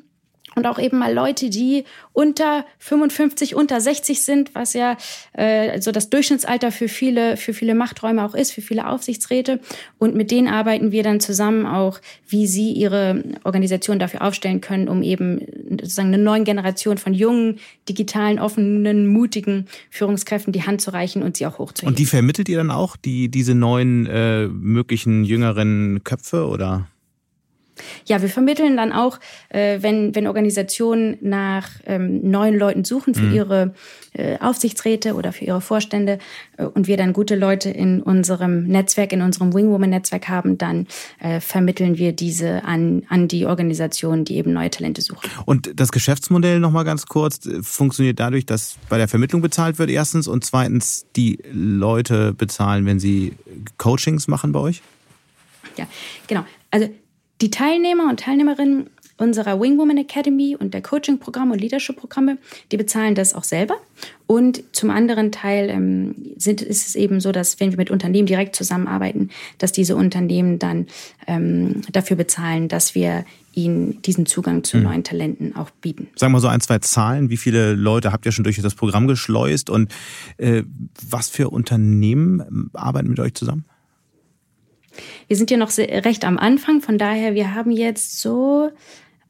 Speaker 3: und auch eben mal Leute, die unter 55, unter 60 sind, was ja äh, so das Durchschnittsalter für viele, für viele Machträume auch ist, für viele Aufsichtsräte. Und mit denen arbeiten wir dann zusammen auch, wie sie ihre Organisation dafür aufstellen können, um eben sozusagen eine neue Generation von jungen, digitalen, offenen, mutigen Führungskräften die Hand zu reichen und sie auch hochzuheben.
Speaker 1: Und die vermittelt ihr dann auch, die diese neuen äh, möglichen jüngeren Köpfe oder?
Speaker 3: Ja, wir vermitteln dann auch, äh, wenn, wenn Organisationen nach ähm, neuen Leuten suchen für mhm. ihre äh, Aufsichtsräte oder für ihre Vorstände äh, und wir dann gute Leute in unserem Netzwerk, in unserem Wingwoman-Netzwerk haben, dann äh, vermitteln wir diese an, an die Organisationen, die eben neue Talente suchen.
Speaker 1: Und das Geschäftsmodell nochmal ganz kurz äh, funktioniert dadurch, dass bei der Vermittlung bezahlt wird erstens und zweitens die Leute bezahlen, wenn sie Coachings machen bei euch?
Speaker 3: Ja, genau. Also die Teilnehmer und Teilnehmerinnen unserer Wingwoman Academy und der Coaching-Programme und Leadership-Programme, die bezahlen das auch selber. Und zum anderen Teil ähm, sind, ist es eben so, dass wenn wir mit Unternehmen direkt zusammenarbeiten, dass diese Unternehmen dann ähm, dafür bezahlen, dass wir ihnen diesen Zugang zu mhm. neuen Talenten auch bieten.
Speaker 1: Sagen wir so ein, zwei Zahlen. Wie viele Leute habt ihr schon durch das Programm geschleust und äh, was für Unternehmen arbeiten mit euch zusammen?
Speaker 3: Wir sind ja noch recht am Anfang, von daher, wir haben jetzt so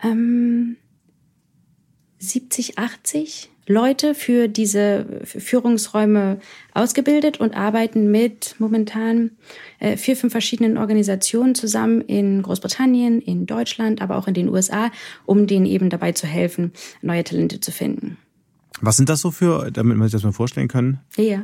Speaker 3: ähm, 70, 80 Leute für diese Führungsräume ausgebildet und arbeiten mit momentan äh, vier, fünf verschiedenen Organisationen zusammen in Großbritannien, in Deutschland, aber auch in den USA, um denen eben dabei zu helfen, neue Talente zu finden.
Speaker 1: Was sind das so für, damit wir sich das mal vorstellen können?
Speaker 3: Ja.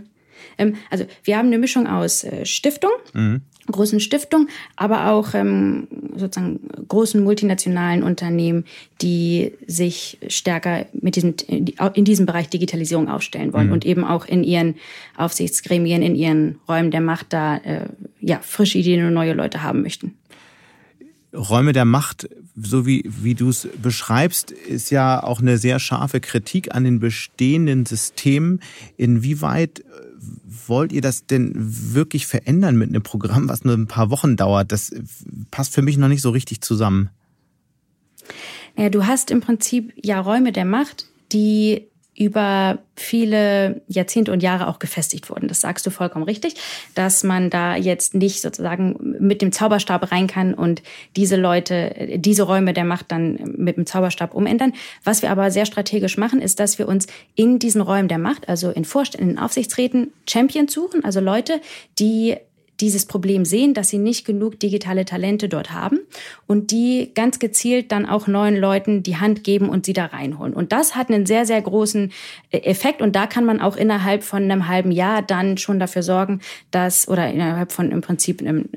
Speaker 3: Ähm, also wir haben eine Mischung aus äh, Stiftung, mhm großen Stiftungen, aber auch ähm, sozusagen großen multinationalen Unternehmen, die sich stärker mit diesem, in diesem Bereich Digitalisierung aufstellen wollen mhm. und eben auch in ihren Aufsichtsgremien, in ihren Räumen der Macht da äh, ja, frische Ideen und neue Leute haben möchten.
Speaker 1: Räume der Macht, so wie, wie du es beschreibst, ist ja auch eine sehr scharfe Kritik an den bestehenden Systemen. Inwieweit wollt ihr das denn wirklich verändern mit einem Programm, was nur ein paar Wochen dauert? Das passt für mich noch nicht so richtig zusammen.
Speaker 3: Ja, du hast im Prinzip ja Räume der Macht, die über viele Jahrzehnte und Jahre auch gefestigt wurden. Das sagst du vollkommen richtig, dass man da jetzt nicht sozusagen mit dem Zauberstab rein kann und diese Leute, diese Räume der Macht dann mit dem Zauberstab umändern. Was wir aber sehr strategisch machen, ist, dass wir uns in diesen Räumen der Macht, also in Vorständen, in Aufsichtsräten, Champions suchen, also Leute, die dieses Problem sehen, dass sie nicht genug digitale Talente dort haben und die ganz gezielt dann auch neuen Leuten die Hand geben und sie da reinholen. Und das hat einen sehr, sehr großen äh, Effekt und da kann man auch innerhalb von einem halben Jahr dann schon dafür sorgen, dass, oder innerhalb von im Prinzip einem,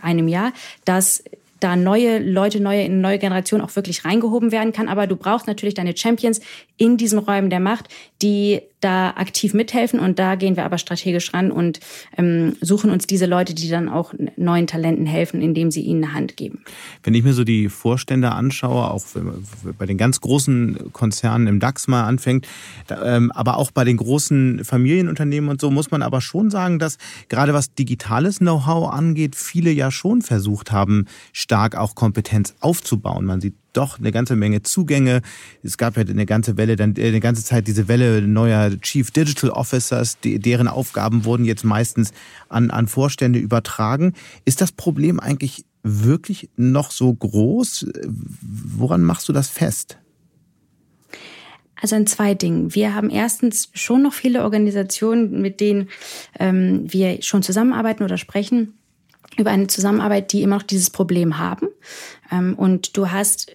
Speaker 3: einem Jahr, dass da neue Leute, neue, neue Generation auch wirklich reingehoben werden kann. Aber du brauchst natürlich deine Champions in diesen Räumen der Macht, die da aktiv mithelfen. Und da gehen wir aber strategisch ran und ähm, suchen uns diese Leute, die dann auch neuen Talenten helfen, indem sie ihnen eine Hand geben.
Speaker 1: Wenn ich mir so die Vorstände anschaue, auch bei den ganz großen Konzernen im DAX mal anfängt, ähm, aber auch bei den großen Familienunternehmen und so, muss man aber schon sagen, dass gerade was digitales Know-how angeht, viele ja schon versucht haben, stark auch Kompetenz aufzubauen. Man sieht doch eine ganze Menge Zugänge. Es gab ja eine ganze Welle, dann äh, eine ganze Zeit diese Welle neuer Chief Digital Officers, die, deren Aufgaben wurden jetzt meistens an, an Vorstände übertragen. Ist das Problem eigentlich wirklich noch so groß? Woran machst du das fest?
Speaker 3: Also in zwei Dingen. Wir haben erstens schon noch viele Organisationen, mit denen ähm, wir schon zusammenarbeiten oder sprechen über eine Zusammenarbeit, die immer noch dieses Problem haben. Ähm, und du hast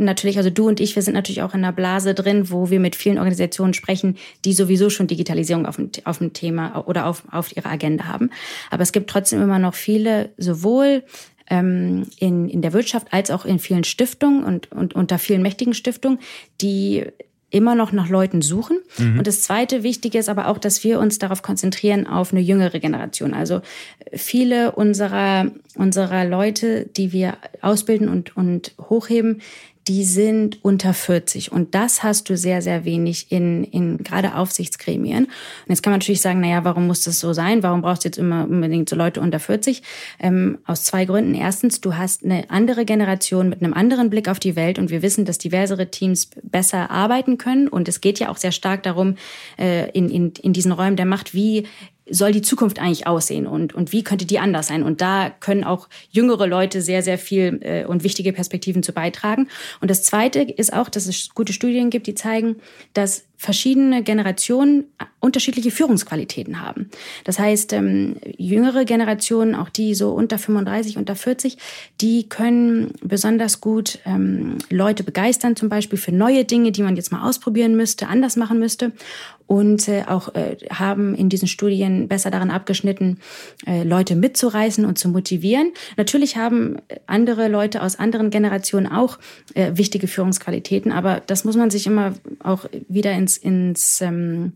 Speaker 3: natürlich, also du und ich, wir sind natürlich auch in einer Blase drin, wo wir mit vielen Organisationen sprechen, die sowieso schon Digitalisierung auf dem, auf dem Thema oder auf, auf ihrer Agenda haben. Aber es gibt trotzdem immer noch viele, sowohl ähm, in, in der Wirtschaft als auch in vielen Stiftungen und, und unter vielen mächtigen Stiftungen, die immer noch nach Leuten suchen. Mhm. Und das zweite Wichtige ist aber auch, dass wir uns darauf konzentrieren auf eine jüngere Generation. Also viele unserer, unserer Leute, die wir ausbilden und, und hochheben, die sind unter 40 und das hast du sehr, sehr wenig in, in gerade Aufsichtsgremien. Und jetzt kann man natürlich sagen, naja, warum muss das so sein? Warum brauchst du jetzt immer unbedingt so Leute unter 40? Ähm, aus zwei Gründen. Erstens, du hast eine andere Generation mit einem anderen Blick auf die Welt und wir wissen, dass diversere Teams besser arbeiten können und es geht ja auch sehr stark darum, äh, in, in, in diesen Räumen der Macht, wie soll die Zukunft eigentlich aussehen und, und wie könnte die anders sein? Und da können auch jüngere Leute sehr, sehr viel äh, und wichtige Perspektiven zu beitragen. Und das Zweite ist auch, dass es gute Studien gibt, die zeigen, dass verschiedene Generationen unterschiedliche Führungsqualitäten haben. Das heißt, ähm, jüngere Generationen, auch die so unter 35, unter 40, die können besonders gut ähm, Leute begeistern, zum Beispiel für neue Dinge, die man jetzt mal ausprobieren müsste, anders machen müsste und äh, auch äh, haben in diesen Studien besser daran abgeschnitten, äh, Leute mitzureißen und zu motivieren. Natürlich haben andere Leute aus anderen Generationen auch äh, wichtige Führungsqualitäten, aber das muss man sich immer auch wieder ins, ins ähm,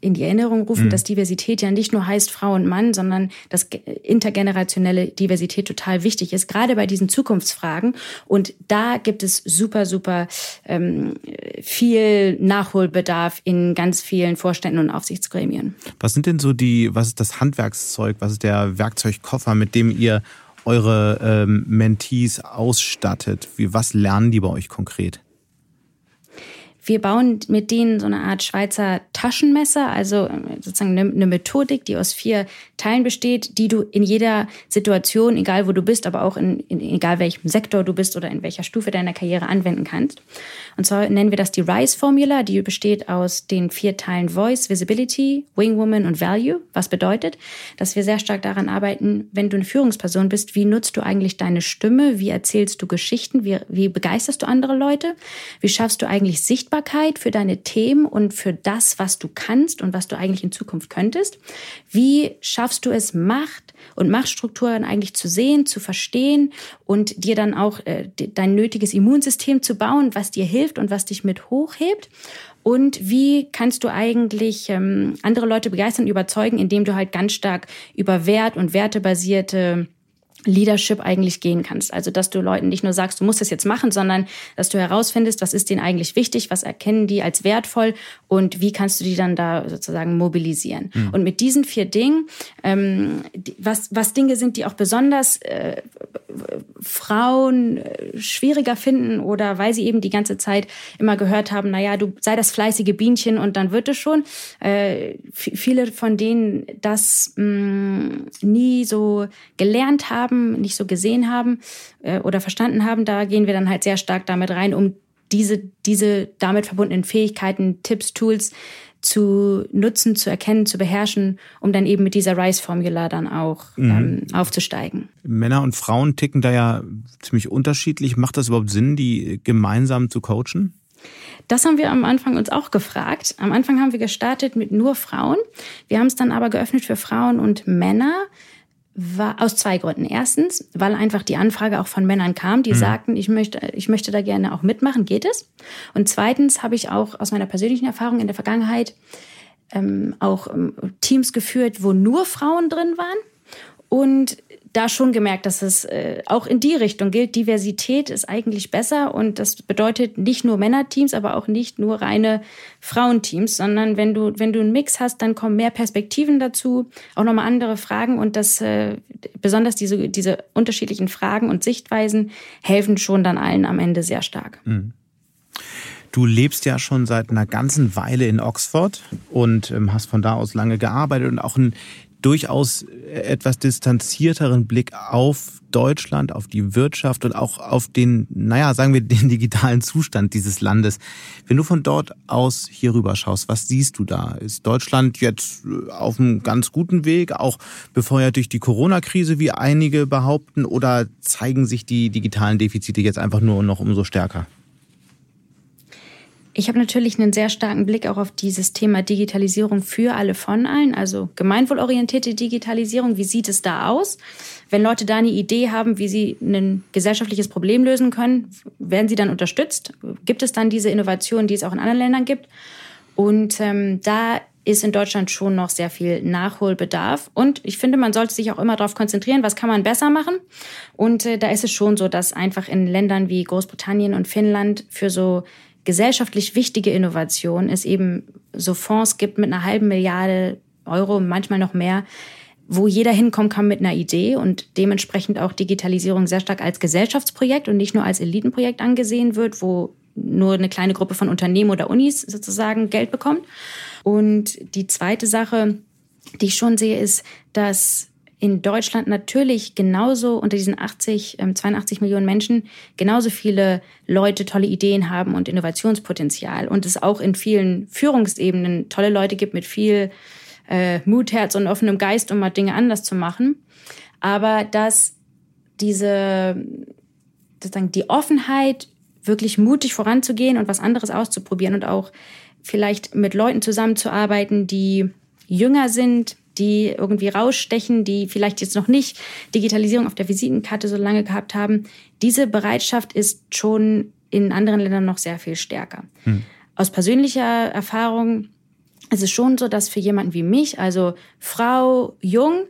Speaker 3: in die Erinnerung rufen, mhm. dass Diversität ja nicht nur heißt Frau und Mann, sondern dass intergenerationelle Diversität total wichtig ist, gerade bei diesen Zukunftsfragen. Und da gibt es super, super ähm, viel Nachholbedarf in ganz vielen Vorständen und Aufsichtsgremien.
Speaker 1: Was sind denn so die, was ist das Handwerkszeug, was ist der Werkzeugkoffer, mit dem ihr eure ähm, Mentees ausstattet? Wie, was lernen die bei euch konkret?
Speaker 3: Wir bauen mit denen so eine Art Schweizer Taschenmesser, also äh, sozusagen eine, Methodik, die aus vier Teilen besteht, die du in jeder Situation, egal wo du bist, aber auch in, in egal welchem Sektor du bist oder in welcher Stufe deiner Karriere anwenden kannst. Und zwar nennen wir das die RISE-Formula, die besteht aus den vier Teilen Voice, Visibility, Wingwoman und Value. Was bedeutet, dass wir sehr stark daran arbeiten, wenn du eine Führungsperson bist, wie nutzt du eigentlich deine Stimme, wie erzählst du Geschichten, wie, wie begeisterst du andere Leute, wie schaffst du eigentlich Sichtbarkeit für deine Themen und für das, was du kannst und was du eigentlich in Zukunft könntest. Wie schaffst du es, Macht und Machtstrukturen eigentlich zu sehen, zu verstehen und dir dann auch äh, dein nötiges Immunsystem zu bauen, was dir hilft, hilft und was dich mit hochhebt? Und wie kannst du eigentlich ähm, andere Leute begeistern, überzeugen, indem du halt ganz stark über Wert und wertebasierte Leadership eigentlich gehen kannst. Also, dass du Leuten nicht nur sagst, du musst das jetzt machen, sondern dass du herausfindest, was ist denen eigentlich wichtig, was erkennen die als wertvoll und wie kannst du die dann da sozusagen mobilisieren. Mhm. Und mit diesen vier Dingen, ähm, was, was Dinge sind, die auch besonders äh, Frauen äh, schwieriger finden oder weil sie eben die ganze Zeit immer gehört haben, naja, du sei das fleißige Bienchen und dann wird es schon. Äh, viele von denen das mh, mm, nie so gelernt haben, haben, nicht so gesehen haben äh, oder verstanden haben, da gehen wir dann halt sehr stark damit rein, um diese, diese damit verbundenen Fähigkeiten, Tipps, Tools zu nutzen, zu erkennen, zu beherrschen, um dann eben mit dieser RISE-Formula dann auch mhm. ähm, aufzusteigen.
Speaker 1: Männer und Frauen ticken da ja ziemlich unterschiedlich. Macht das überhaupt Sinn, die gemeinsam zu coachen?
Speaker 3: Das haben wir am Anfang uns auch gefragt. Am Anfang haben wir gestartet mit nur Frauen. Wir haben es dann aber geöffnet für Frauen und Männer war aus zwei Gründen. Erstens, weil einfach die Anfrage auch von Männern kam, die mhm. sagten, ich möchte, ich möchte da gerne auch mitmachen, geht es? Und zweitens habe ich auch aus meiner persönlichen Erfahrung in der Vergangenheit ähm, auch ähm, Teams geführt, wo nur Frauen drin waren. Und da schon gemerkt, dass es äh, auch in die Richtung gilt. Diversität ist eigentlich besser und das bedeutet nicht nur Männerteams, aber auch nicht nur reine Frauenteams, sondern wenn du wenn du einen Mix hast, dann kommen mehr Perspektiven dazu, auch nochmal andere Fragen und das äh, besonders diese diese unterschiedlichen Fragen und Sichtweisen helfen schon dann allen am Ende sehr stark. Mhm.
Speaker 1: Du lebst ja schon seit einer ganzen Weile in Oxford und ähm, hast von da aus lange gearbeitet und auch ein durchaus etwas distanzierteren Blick auf Deutschland, auf die Wirtschaft und auch auf den, naja, sagen wir, den digitalen Zustand dieses Landes. Wenn du von dort aus hier rüber schaust, was siehst du da? Ist Deutschland jetzt auf einem ganz guten Weg, auch befeuert durch die Corona-Krise, wie einige behaupten, oder zeigen sich die digitalen Defizite jetzt einfach nur noch umso stärker?
Speaker 3: Ich habe natürlich einen sehr starken Blick auch auf dieses Thema Digitalisierung für alle von allen, also gemeinwohlorientierte Digitalisierung. Wie sieht es da aus? Wenn Leute da eine Idee haben, wie sie ein gesellschaftliches Problem lösen können, werden sie dann unterstützt? Gibt es dann diese Innovation, die es auch in anderen Ländern gibt? Und ähm, da ist in Deutschland schon noch sehr viel Nachholbedarf. Und ich finde, man sollte sich auch immer darauf konzentrieren, was kann man besser machen. Und äh, da ist es schon so, dass einfach in Ländern wie Großbritannien und Finnland für so gesellschaftlich wichtige Innovation es eben so Fonds gibt mit einer halben Milliarde Euro, manchmal noch mehr, wo jeder hinkommen kann mit einer Idee und dementsprechend auch Digitalisierung sehr stark als Gesellschaftsprojekt und nicht nur als Elitenprojekt angesehen wird, wo nur eine kleine Gruppe von Unternehmen oder Unis sozusagen Geld bekommt. Und die zweite Sache, die ich schon sehe, ist, dass in Deutschland natürlich genauso unter diesen 80, 82 ähm, Millionen Menschen genauso viele Leute tolle Ideen haben und Innovationspotenzial und es auch in vielen Führungsebenen tolle Leute gibt mit viel äh, Mut, Herz und offenem Geist, um mal Dinge anders zu machen. Aber dass diese sozusagen die Offenheit, wirklich mutig voranzugehen und was anderes auszuprobieren und auch vielleicht mit Leuten zusammenzuarbeiten, die jünger sind, die irgendwie rausstechen, die vielleicht jetzt noch nicht Digitalisierung auf der Visitenkarte so lange gehabt haben. Diese Bereitschaft ist schon in anderen Ländern noch sehr viel stärker. Hm. Aus persönlicher Erfahrung ist es schon so, dass für jemanden wie mich, also Frau, jung,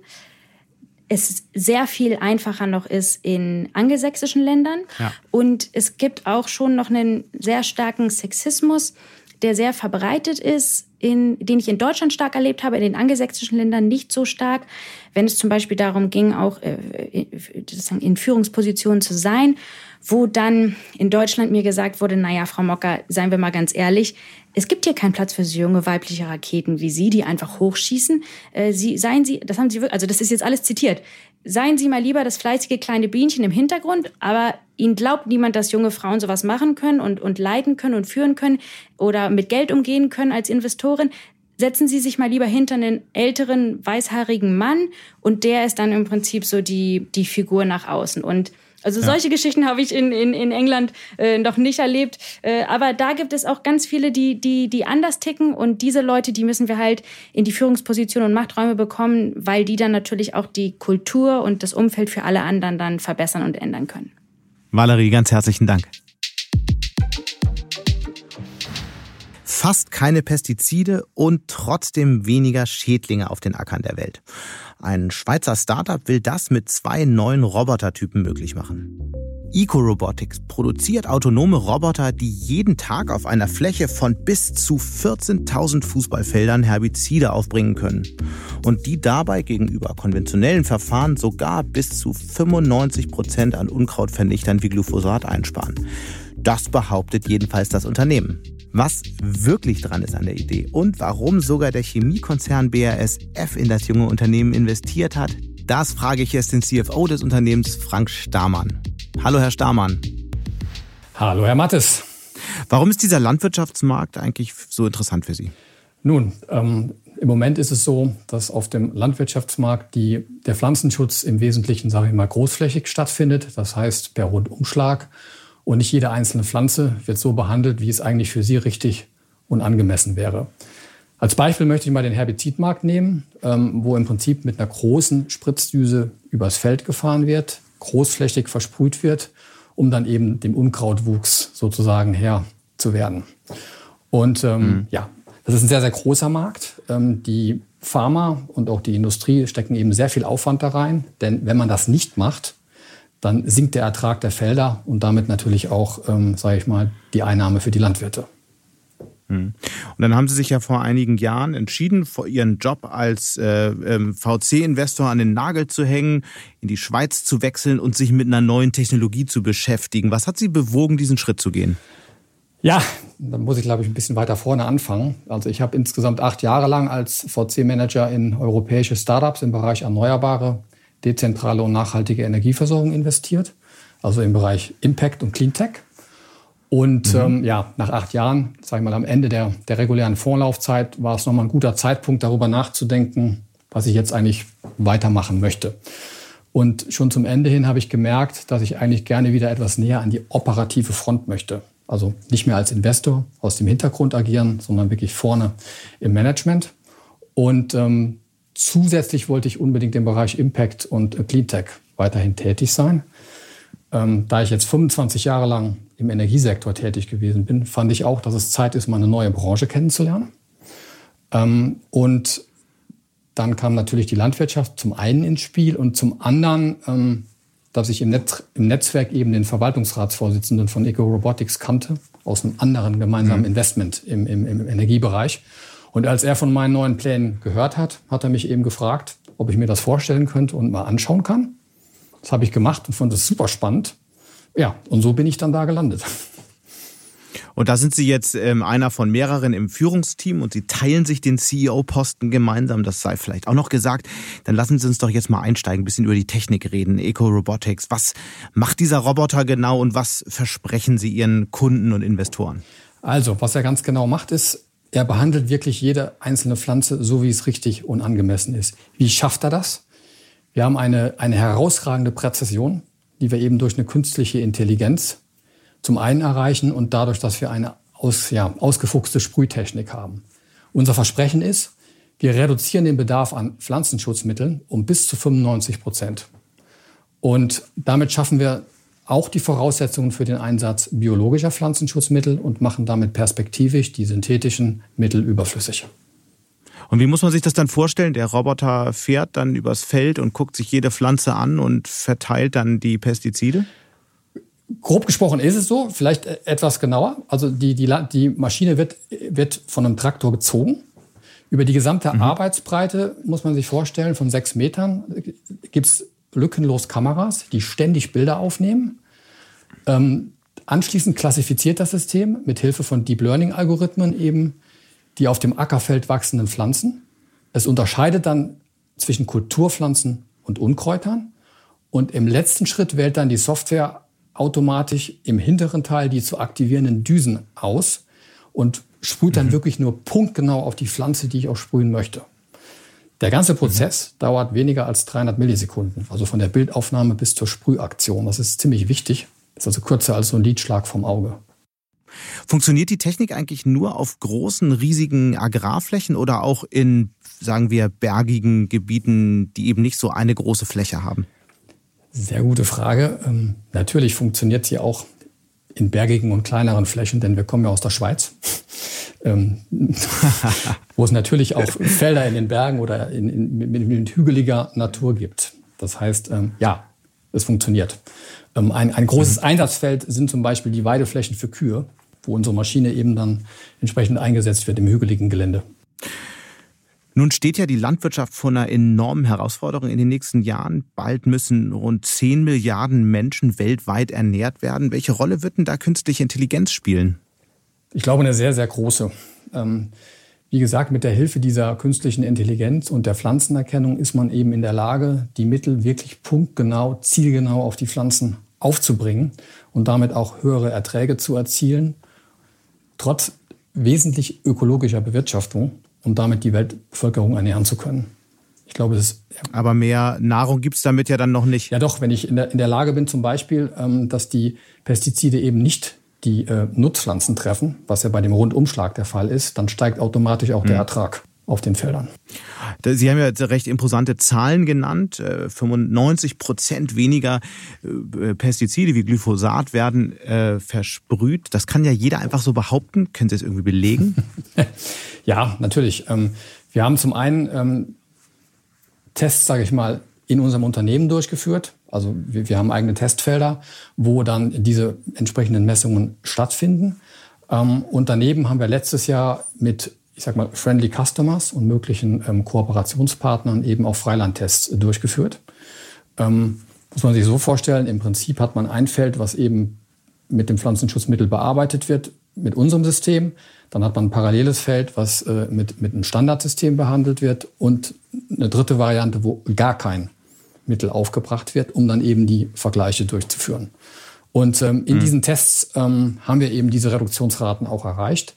Speaker 3: es sehr viel einfacher noch ist in angelsächsischen Ländern. Ja. Und es gibt auch schon noch einen sehr starken Sexismus, der sehr verbreitet ist, in, den ich in Deutschland stark erlebt habe, in den angelsächsischen Ländern nicht so stark. Wenn es zum Beispiel darum ging, auch äh, in Führungspositionen zu sein, wo dann in Deutschland mir gesagt wurde, naja, Frau Mocker, seien wir mal ganz ehrlich, es gibt hier keinen Platz für so junge weibliche Raketen wie Sie, die einfach hochschießen. Äh, Sie, seien Sie, das haben Sie wirklich, also das ist jetzt alles zitiert. Seien Sie mal lieber das fleißige kleine Bienchen im Hintergrund, aber Ihnen glaubt niemand, dass junge Frauen sowas machen können und, und leiten können und führen können oder mit Geld umgehen können als Investorin. Setzen Sie sich mal lieber hinter einen älteren, weißhaarigen Mann und der ist dann im Prinzip so die, die Figur nach außen. Und also ja. solche Geschichten habe ich in, in, in England äh, noch nicht erlebt. Äh, aber da gibt es auch ganz viele, die, die, die anders ticken. Und diese Leute, die müssen wir halt in die Führungsposition und Machträume bekommen, weil die dann natürlich auch die Kultur und das Umfeld für alle anderen dann verbessern und ändern können.
Speaker 1: Valerie, ganz herzlichen Dank. Fast keine Pestizide und trotzdem weniger Schädlinge auf den Ackern der Welt. Ein Schweizer Startup will das mit zwei neuen Robotertypen möglich machen. EcoRobotics produziert autonome Roboter, die jeden Tag auf einer Fläche von bis zu 14.000 Fußballfeldern Herbizide aufbringen können und die dabei gegenüber konventionellen Verfahren sogar bis zu 95 Prozent an Unkrautvernichtern wie Glyphosat einsparen. Das behauptet jedenfalls das Unternehmen. Was wirklich dran ist an der Idee und warum sogar der Chemiekonzern BASF in das junge Unternehmen investiert hat, das frage ich jetzt den CFO des Unternehmens, Frank Stamann. Hallo, Herr Stamann.
Speaker 6: Hallo, Herr Mattes.
Speaker 1: Warum ist dieser Landwirtschaftsmarkt eigentlich so interessant für Sie?
Speaker 6: Nun, ähm, im Moment ist es so, dass auf dem Landwirtschaftsmarkt die, der Pflanzenschutz im Wesentlichen, sage ich mal, großflächig stattfindet. Das heißt per Rundumschlag. Und nicht jede einzelne Pflanze wird so behandelt, wie es eigentlich für sie richtig und angemessen wäre. Als Beispiel möchte ich mal den Herbizidmarkt nehmen, ähm, wo im Prinzip mit einer großen Spritzdüse übers Feld gefahren wird, großflächig versprüht wird, um dann eben dem Unkrautwuchs sozusagen Herr zu werden. Und ähm, mhm. ja, das ist ein sehr, sehr großer Markt. Ähm, die Pharma und auch die Industrie stecken eben sehr viel Aufwand da rein, denn wenn man das nicht macht, dann sinkt der Ertrag der Felder und damit natürlich auch, ähm, sage ich mal, die Einnahme für die Landwirte.
Speaker 1: Hm. Und dann haben Sie sich ja vor einigen Jahren entschieden, vor Ihren Job als äh, ähm, VC-Investor an den Nagel zu hängen, in die Schweiz zu wechseln und sich mit einer neuen Technologie zu beschäftigen. Was hat Sie bewogen, diesen Schritt zu gehen?
Speaker 6: Ja, da muss ich, glaube ich, ein bisschen weiter vorne anfangen. Also ich habe insgesamt acht Jahre lang als VC-Manager in europäische Startups im Bereich erneuerbare, dezentrale und nachhaltige Energieversorgung investiert. Also im Bereich Impact und Cleantech. Und mhm. ähm, ja, nach acht Jahren, sage ich mal, am Ende der, der regulären Vorlaufzeit, war es nochmal ein guter Zeitpunkt, darüber nachzudenken, was ich jetzt eigentlich weitermachen möchte. Und schon zum Ende hin habe ich gemerkt, dass ich eigentlich gerne wieder etwas näher an die operative Front möchte. Also nicht mehr als Investor aus dem Hintergrund agieren, sondern wirklich vorne im Management. Und ähm, zusätzlich wollte ich unbedingt im Bereich Impact und Cleantech weiterhin tätig sein. Ähm, da ich jetzt 25 Jahre lang im Energiesektor tätig gewesen bin, fand ich auch, dass es Zeit ist, mal eine neue Branche kennenzulernen. Ähm, und dann kam natürlich die Landwirtschaft zum einen ins Spiel und zum anderen, ähm, dass ich im, Netz, im Netzwerk eben den Verwaltungsratsvorsitzenden von Eco Robotics kannte, aus einem anderen gemeinsamen mhm. Investment im, im, im Energiebereich. Und als er von meinen neuen Plänen gehört hat, hat er mich eben gefragt, ob ich mir das vorstellen könnte und mal anschauen kann. Das habe ich gemacht und fand es super spannend. Ja, und so bin ich dann da gelandet.
Speaker 1: Und da sind Sie jetzt ähm, einer von mehreren im Führungsteam und Sie teilen sich den CEO-Posten gemeinsam. Das sei vielleicht auch noch gesagt. Dann lassen Sie uns doch jetzt mal einsteigen, ein bisschen über die Technik reden. Eco Robotics. Was macht dieser Roboter genau und was versprechen Sie Ihren Kunden und Investoren?
Speaker 6: Also, was er ganz genau macht, ist, er behandelt wirklich jede einzelne Pflanze so, wie es richtig und angemessen ist. Wie schafft er das? Wir haben eine, eine herausragende Präzision, die wir eben durch eine künstliche Intelligenz zum einen erreichen und dadurch, dass wir eine aus, ja, ausgefuchste Sprühtechnik haben. Unser Versprechen ist, wir reduzieren den Bedarf an Pflanzenschutzmitteln um bis zu 95 Prozent. Und damit schaffen wir auch die Voraussetzungen für den Einsatz biologischer Pflanzenschutzmittel und machen damit perspektivisch die synthetischen Mittel überflüssig.
Speaker 1: Und wie muss man sich das dann vorstellen? Der Roboter fährt dann übers Feld und guckt sich jede Pflanze an und verteilt dann die Pestizide?
Speaker 6: Grob gesprochen ist es so, vielleicht e-, etwas genauer. Also die, die, die Maschine wird, wird von einem Traktor gezogen. Über die gesamte mhm. Arbeitsbreite muss man sich vorstellen, von sechs Metern gibt es lückenlos Kameras, die ständig Bilder aufnehmen. Ähm, anschließend klassifiziert das System mit Hilfe von Deep Learning-Algorithmen eben die auf dem Ackerfeld wachsenden Pflanzen. Es unterscheidet dann zwischen Kulturpflanzen und Unkräutern. Und im letzten Schritt wählt dann die Software automatisch im hinteren Teil die zu aktivierenden Düsen aus und sprüht dann mhm. wirklich nur punktgenau auf die Pflanze, die ich auch sprühen möchte. Der ganze Prozess mhm. dauert weniger als 300 Millisekunden, also von der Bildaufnahme bis zur Sprühaktion. Das ist ziemlich wichtig. Ist also kürzer als so ein Lidschlag vom Auge.
Speaker 1: Funktioniert die Technik eigentlich nur auf großen, riesigen Agrarflächen oder auch in, sagen wir, bergigen Gebieten, die eben nicht so eine große Fläche haben?
Speaker 6: Sehr gute Frage. Ähm, natürlich funktioniert sie auch in bergigen und kleineren Flächen, denn wir kommen ja aus der Schweiz, ähm, wo es natürlich auch Felder in den Bergen oder in, in, mit, mit hügeliger Natur gibt. Das heißt, ähm, ja, es funktioniert. Ähm, ein, ein großes mhm. Einsatzfeld sind zum Beispiel die Weideflächen für Kühe, wo unsere Maschine eben dann entsprechend eingesetzt wird im hügeligen Gelände.
Speaker 1: Nun steht ja die Landwirtschaft vor einer enormen Herausforderung in den nächsten Jahren. Bald müssen rund 10 Milliarden Menschen weltweit ernährt werden. Welche Rolle wird denn da künstliche Intelligenz spielen?
Speaker 6: Ich glaube, eine sehr, sehr große. Ähm, wie gesagt, mit der Hilfe dieser künstlichen Intelligenz und der Pflanzenerkennung ist man eben in der Lage, die Mittel wirklich punktgenau, zielgenau auf die Pflanzen aufzubringen und damit auch höhere Erträge zu erzielen, trotz wesentlich ökologischer Bewirtschaftung um damit die Weltbevölkerung ernähren zu können.
Speaker 1: Ich glaube, es ist. Ja. Aber mehr Nahrung gibt es damit ja dann noch nicht.
Speaker 6: Ja, doch, wenn ich in der, in der Lage bin, zum Beispiel, ähm, dass die Pestizide eben nicht die äh, Nutzpflanzen treffen, was ja bei dem Rundumschlag der Fall ist, dann steigt automatisch auch mhm. der Ertrag auf den Feldern.
Speaker 1: Sie haben ja recht imposante Zahlen genannt. 95 äh, Prozent weniger äh, Pestizide wie Glyphosat werden äh, versprüht. Das kann ja jeder einfach so behaupten. Können Sie es irgendwie belegen?
Speaker 6: ja, natürlich. Ähm, wir haben zum einen ähm, Tests, sage ich mal, in unserem Unternehmen durchgeführt. Also wir, haben eigene Testfelder, wo dann diese entsprechenden Messungen stattfinden. Ähm, und daneben haben wir letztes Jahr mit ich sag mal, Friendly Customers und möglichen ähm, Kooperationspartnern eben auch Freilandtests durchgeführt. Ähm, muss man sich so vorstellen, im Prinzip hat man ein Feld, was eben mit dem Pflanzenschutzmittel bearbeitet wird, mit unserem System. Dann hat man ein paralleles Feld, was äh, mit, mit einem Standardsystem behandelt wird und eine dritte Variante, wo gar kein Mittel aufgebracht wird, um dann eben die Vergleiche durchzuführen. Und ähm, in mhm. diesen Tests ähm, haben wir eben diese Reduktionsraten auch erreicht.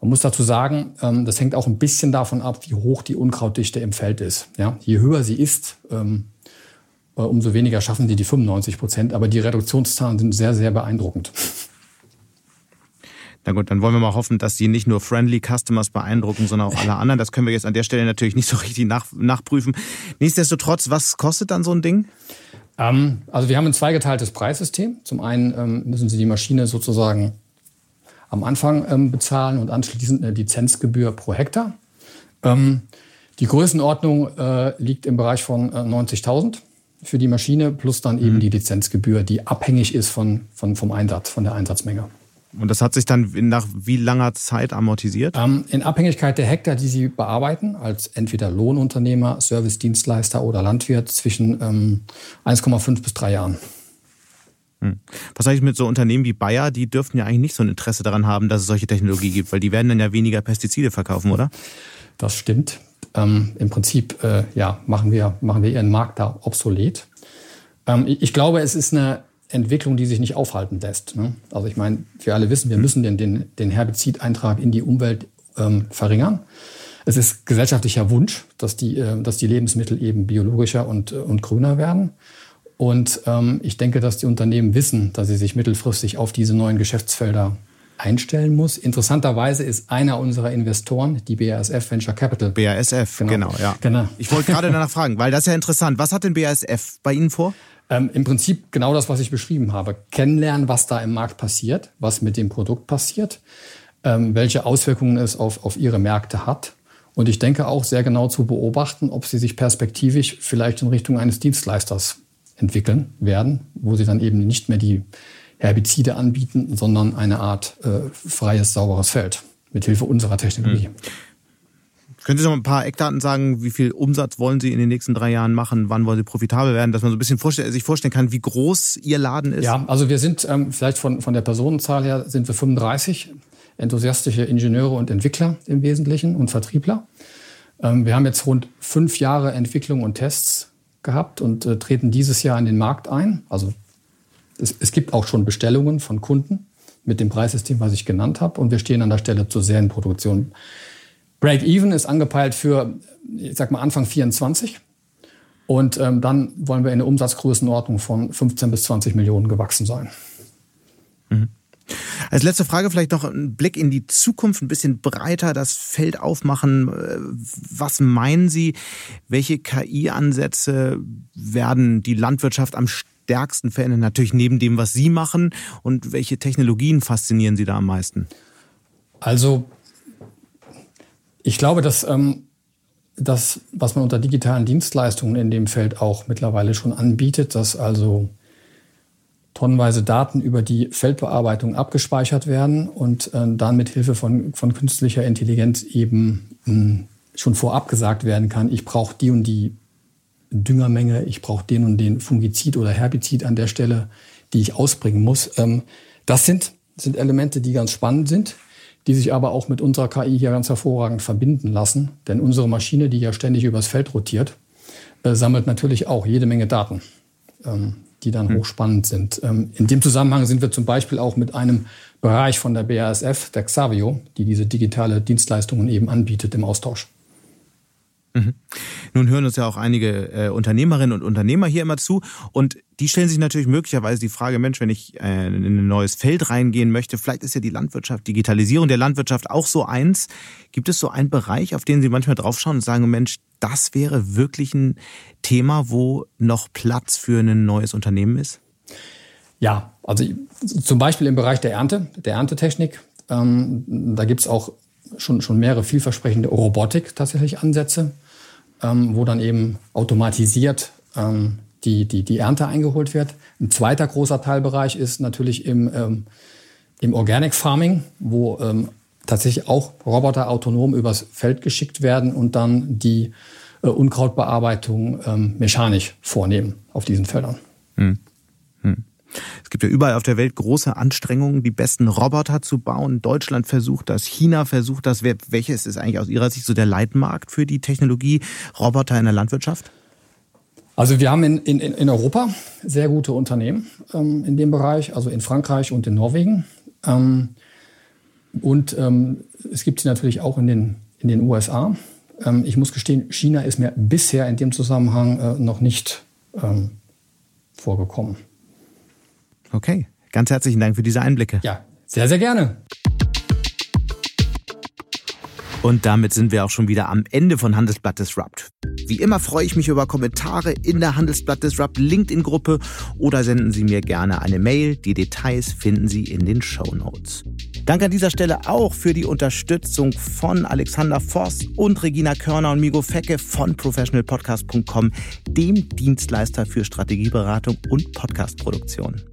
Speaker 6: Man muss dazu sagen, ähm, das hängt auch ein bisschen davon ab, wie hoch die Unkrautdichte im Feld ist. Ja? Je höher sie ist, ähm, äh, umso weniger schaffen die die 95 Prozent. Aber die Reduktionszahlen sind sehr, sehr beeindruckend.
Speaker 1: Na gut, dann wollen wir mal hoffen, dass sie nicht nur Friendly Customers beeindrucken, sondern auch alle anderen. Das können wir jetzt an der Stelle natürlich nicht so richtig nach, nachprüfen. Nichtsdestotrotz, was kostet dann so ein Ding?
Speaker 6: Ähm, also wir haben ein zweigeteiltes Preissystem. Zum einen ähm, müssen Sie die Maschine sozusagen am Anfang ähm, bezahlen und anschließend eine Lizenzgebühr pro Hektar. Ähm, die Größenordnung äh, liegt im Bereich von äh, 90.000 für die Maschine plus dann eben mhm. die Lizenzgebühr, die abhängig ist von, von, vom Einsatz, von der Einsatzmenge.
Speaker 1: Und das hat sich dann nach wie langer Zeit amortisiert?
Speaker 6: Ähm, in Abhängigkeit der Hektar, die Sie bearbeiten, als entweder Lohnunternehmer, Servicedienstleister oder Landwirt, zwischen ähm, 1,5 bis drei Jahren.
Speaker 1: Hm. Was sage ich mit so Unternehmen wie Bayer, die dürften ja eigentlich nicht so ein Interesse daran haben, dass es solche Technologie gibt, weil die werden dann ja weniger Pestizide verkaufen, oder?
Speaker 6: Das stimmt. Ähm, Im Prinzip äh, ja, machen, wir, machen wir ihren Markt da obsolet. Ähm, ich glaube, es ist eine Entwicklung, die sich nicht aufhalten lässt. Ne? Also ich meine, wir alle wissen, wir müssen den, den, den Herbizideintrag in die Umwelt ähm, verringern. Es ist gesellschaftlicher Wunsch, dass die, äh, dass die Lebensmittel eben biologischer und, äh, und grüner werden. Und ähm, ich denke, dass die Unternehmen wissen, dass sie sich mittelfristig auf diese neuen Geschäftsfelder einstellen muss. Interessanterweise ist einer unserer Investoren die BASF Venture Capital.
Speaker 1: BASF, genau, genau ja. Genau. Ich wollte gerade danach fragen, weil das ist ja interessant. Was hat denn BASF bei Ihnen vor?
Speaker 6: Ähm, Im Prinzip genau das, was ich beschrieben habe. Kennenlernen, was da im Markt passiert, was mit dem Produkt passiert, ähm, welche Auswirkungen es auf, auf ihre Märkte hat. Und ich denke auch sehr genau zu beobachten, ob sie sich perspektivisch vielleicht in Richtung eines Dienstleisters entwickeln werden, wo sie dann eben nicht mehr die Herbizide anbieten, sondern eine Art äh, freies, sauberes Feld mit Hilfe unserer Technologie. Mhm.
Speaker 1: Können Sie noch ein paar Eckdaten sagen, wie viel Umsatz wollen Sie in den nächsten drei Jahren machen? Wann wollen Sie profitabel werden? Dass man so ein bisschen vorstell sich vorstellen kann, wie groß Ihr Laden ist?
Speaker 6: Ja, also wir sind ähm, vielleicht von, von der Personenzahl her sind wir 35 enthusiastische Ingenieure und Entwickler im Wesentlichen und Vertriebler. Ähm, wir haben jetzt rund fünf Jahre Entwicklung und Tests gehabt und äh, treten dieses Jahr in den Markt ein. Also es, es gibt auch schon Bestellungen von Kunden mit dem Preissystem, was ich genannt habe. Und wir stehen an der Stelle zur Serienproduktion. Break-Even ist angepeilt für, ich sag mal, Anfang 24. Und ähm, dann wollen wir in eine Umsatzgrößenordnung von 15 bis 20 Millionen gewachsen sein.
Speaker 1: Mhm. Als letzte Frage vielleicht noch ein Blick in die Zukunft, ein bisschen breiter das Feld aufmachen. Äh, was meinen Sie, welche KI-Ansätze werden die Landwirtschaft am stärksten verändern? Natürlich neben dem, was Sie machen. Und welche Technologien faszinieren Sie da am meisten?
Speaker 6: Also ich glaube, dass ähm, das, was man unter digitalen Dienstleistungen in dem Feld auch mittlerweile schon anbietet, dass also tonnenweise Daten über die Feldbearbeitung abgespeichert werden und äh, dann mit Hilfe von, von künstlicher Intelligenz eben mh, hm, schon vorab gesagt werden kann, ich brauche die und die Düngermenge, ich brauche den und den Fungizid oder Herbizid an der Stelle, die ich ausbringen muss. Ähm, das sind, sind Elemente, die ganz spannend sind die sich aber auch mit unserer KI hier ganz hervorragend verbinden lassen. Denn unsere Maschine, die ja ständig übers Feld rotiert, äh, sammelt natürlich auch jede Menge Daten, ähm, die dann hm. hochspannend sind. Ähm, in dem Zusammenhang sind wir zum Beispiel auch mit einem Bereich von der BASF, der Xavio, die diese digitale Dienstleistungen eben anbietet, im Austausch.
Speaker 1: Mhm. Nun hören uns ja auch einige äh, Unternehmerinnen und Unternehmer hier immer zu und die stellen sich natürlich möglicherweise die Frage, Mensch, wenn ich äh, in ein neues Feld reingehen möchte, vielleicht ist ja die Landwirtschaft, Digitalisierung der Landwirtschaft auch so eins. Gibt es so einen Bereich, auf den Sie manchmal draufschauen und sagen, Mensch, das wäre wirklich ein Thema, wo noch Platz für ein neues Unternehmen ist?
Speaker 6: Ja, also zum Beispiel im Bereich der Ernte, der Erntetechnik. Ähm, da gibt es auch schon, schon mehrere vielversprechende Robotik tatsächlich Ansätze, ähm, wo dann eben automatisiert ähm, die, die, die Ernte eingeholt wird. Ein zweiter großer Teilbereich ist natürlich im, ähm, im Organic Farming, wo ähm, tatsächlich auch Roboter autonom übers Feld geschickt werden und dann die äh, Unkrautbearbeitung ähm, mechanisch vornehmen auf diesen Feldern.
Speaker 1: Hm. Es gibt ja überall auf der Welt große Anstrengungen, die besten Roboter zu bauen. Deutschland versucht das, China versucht das. Welches ist eigentlich aus Ihrer Sicht so der Leitmarkt für die Technologie Roboter in der Landwirtschaft?
Speaker 6: Also wir haben in, in, in Europa sehr gute Unternehmen ähm, in dem Bereich, also in Frankreich und in Norwegen. Ähm, und ähm, es gibt sie natürlich auch in den, in den USA. Ähm, ich muss gestehen, China ist mir bisher in dem Zusammenhang äh, noch nicht ähm, vorgekommen.
Speaker 1: Okay, ganz herzlichen Dank für diese Einblicke.
Speaker 6: Ja, sehr, sehr gerne.
Speaker 1: Und damit sind wir auch schon wieder am Ende von Handelsblatt Disrupt. Wie immer freue ich mich über Kommentare in der Handelsblatt Disrupt LinkedIn-Gruppe oder senden Sie mir gerne eine Mail. Die Details finden Sie in den Show Notes. Danke an dieser Stelle auch für die Unterstützung von Alexander Voss und Regina Körner und Migo Fecke von professionalpodcast.com, dem Dienstleister für Strategieberatung und Podcastproduktion.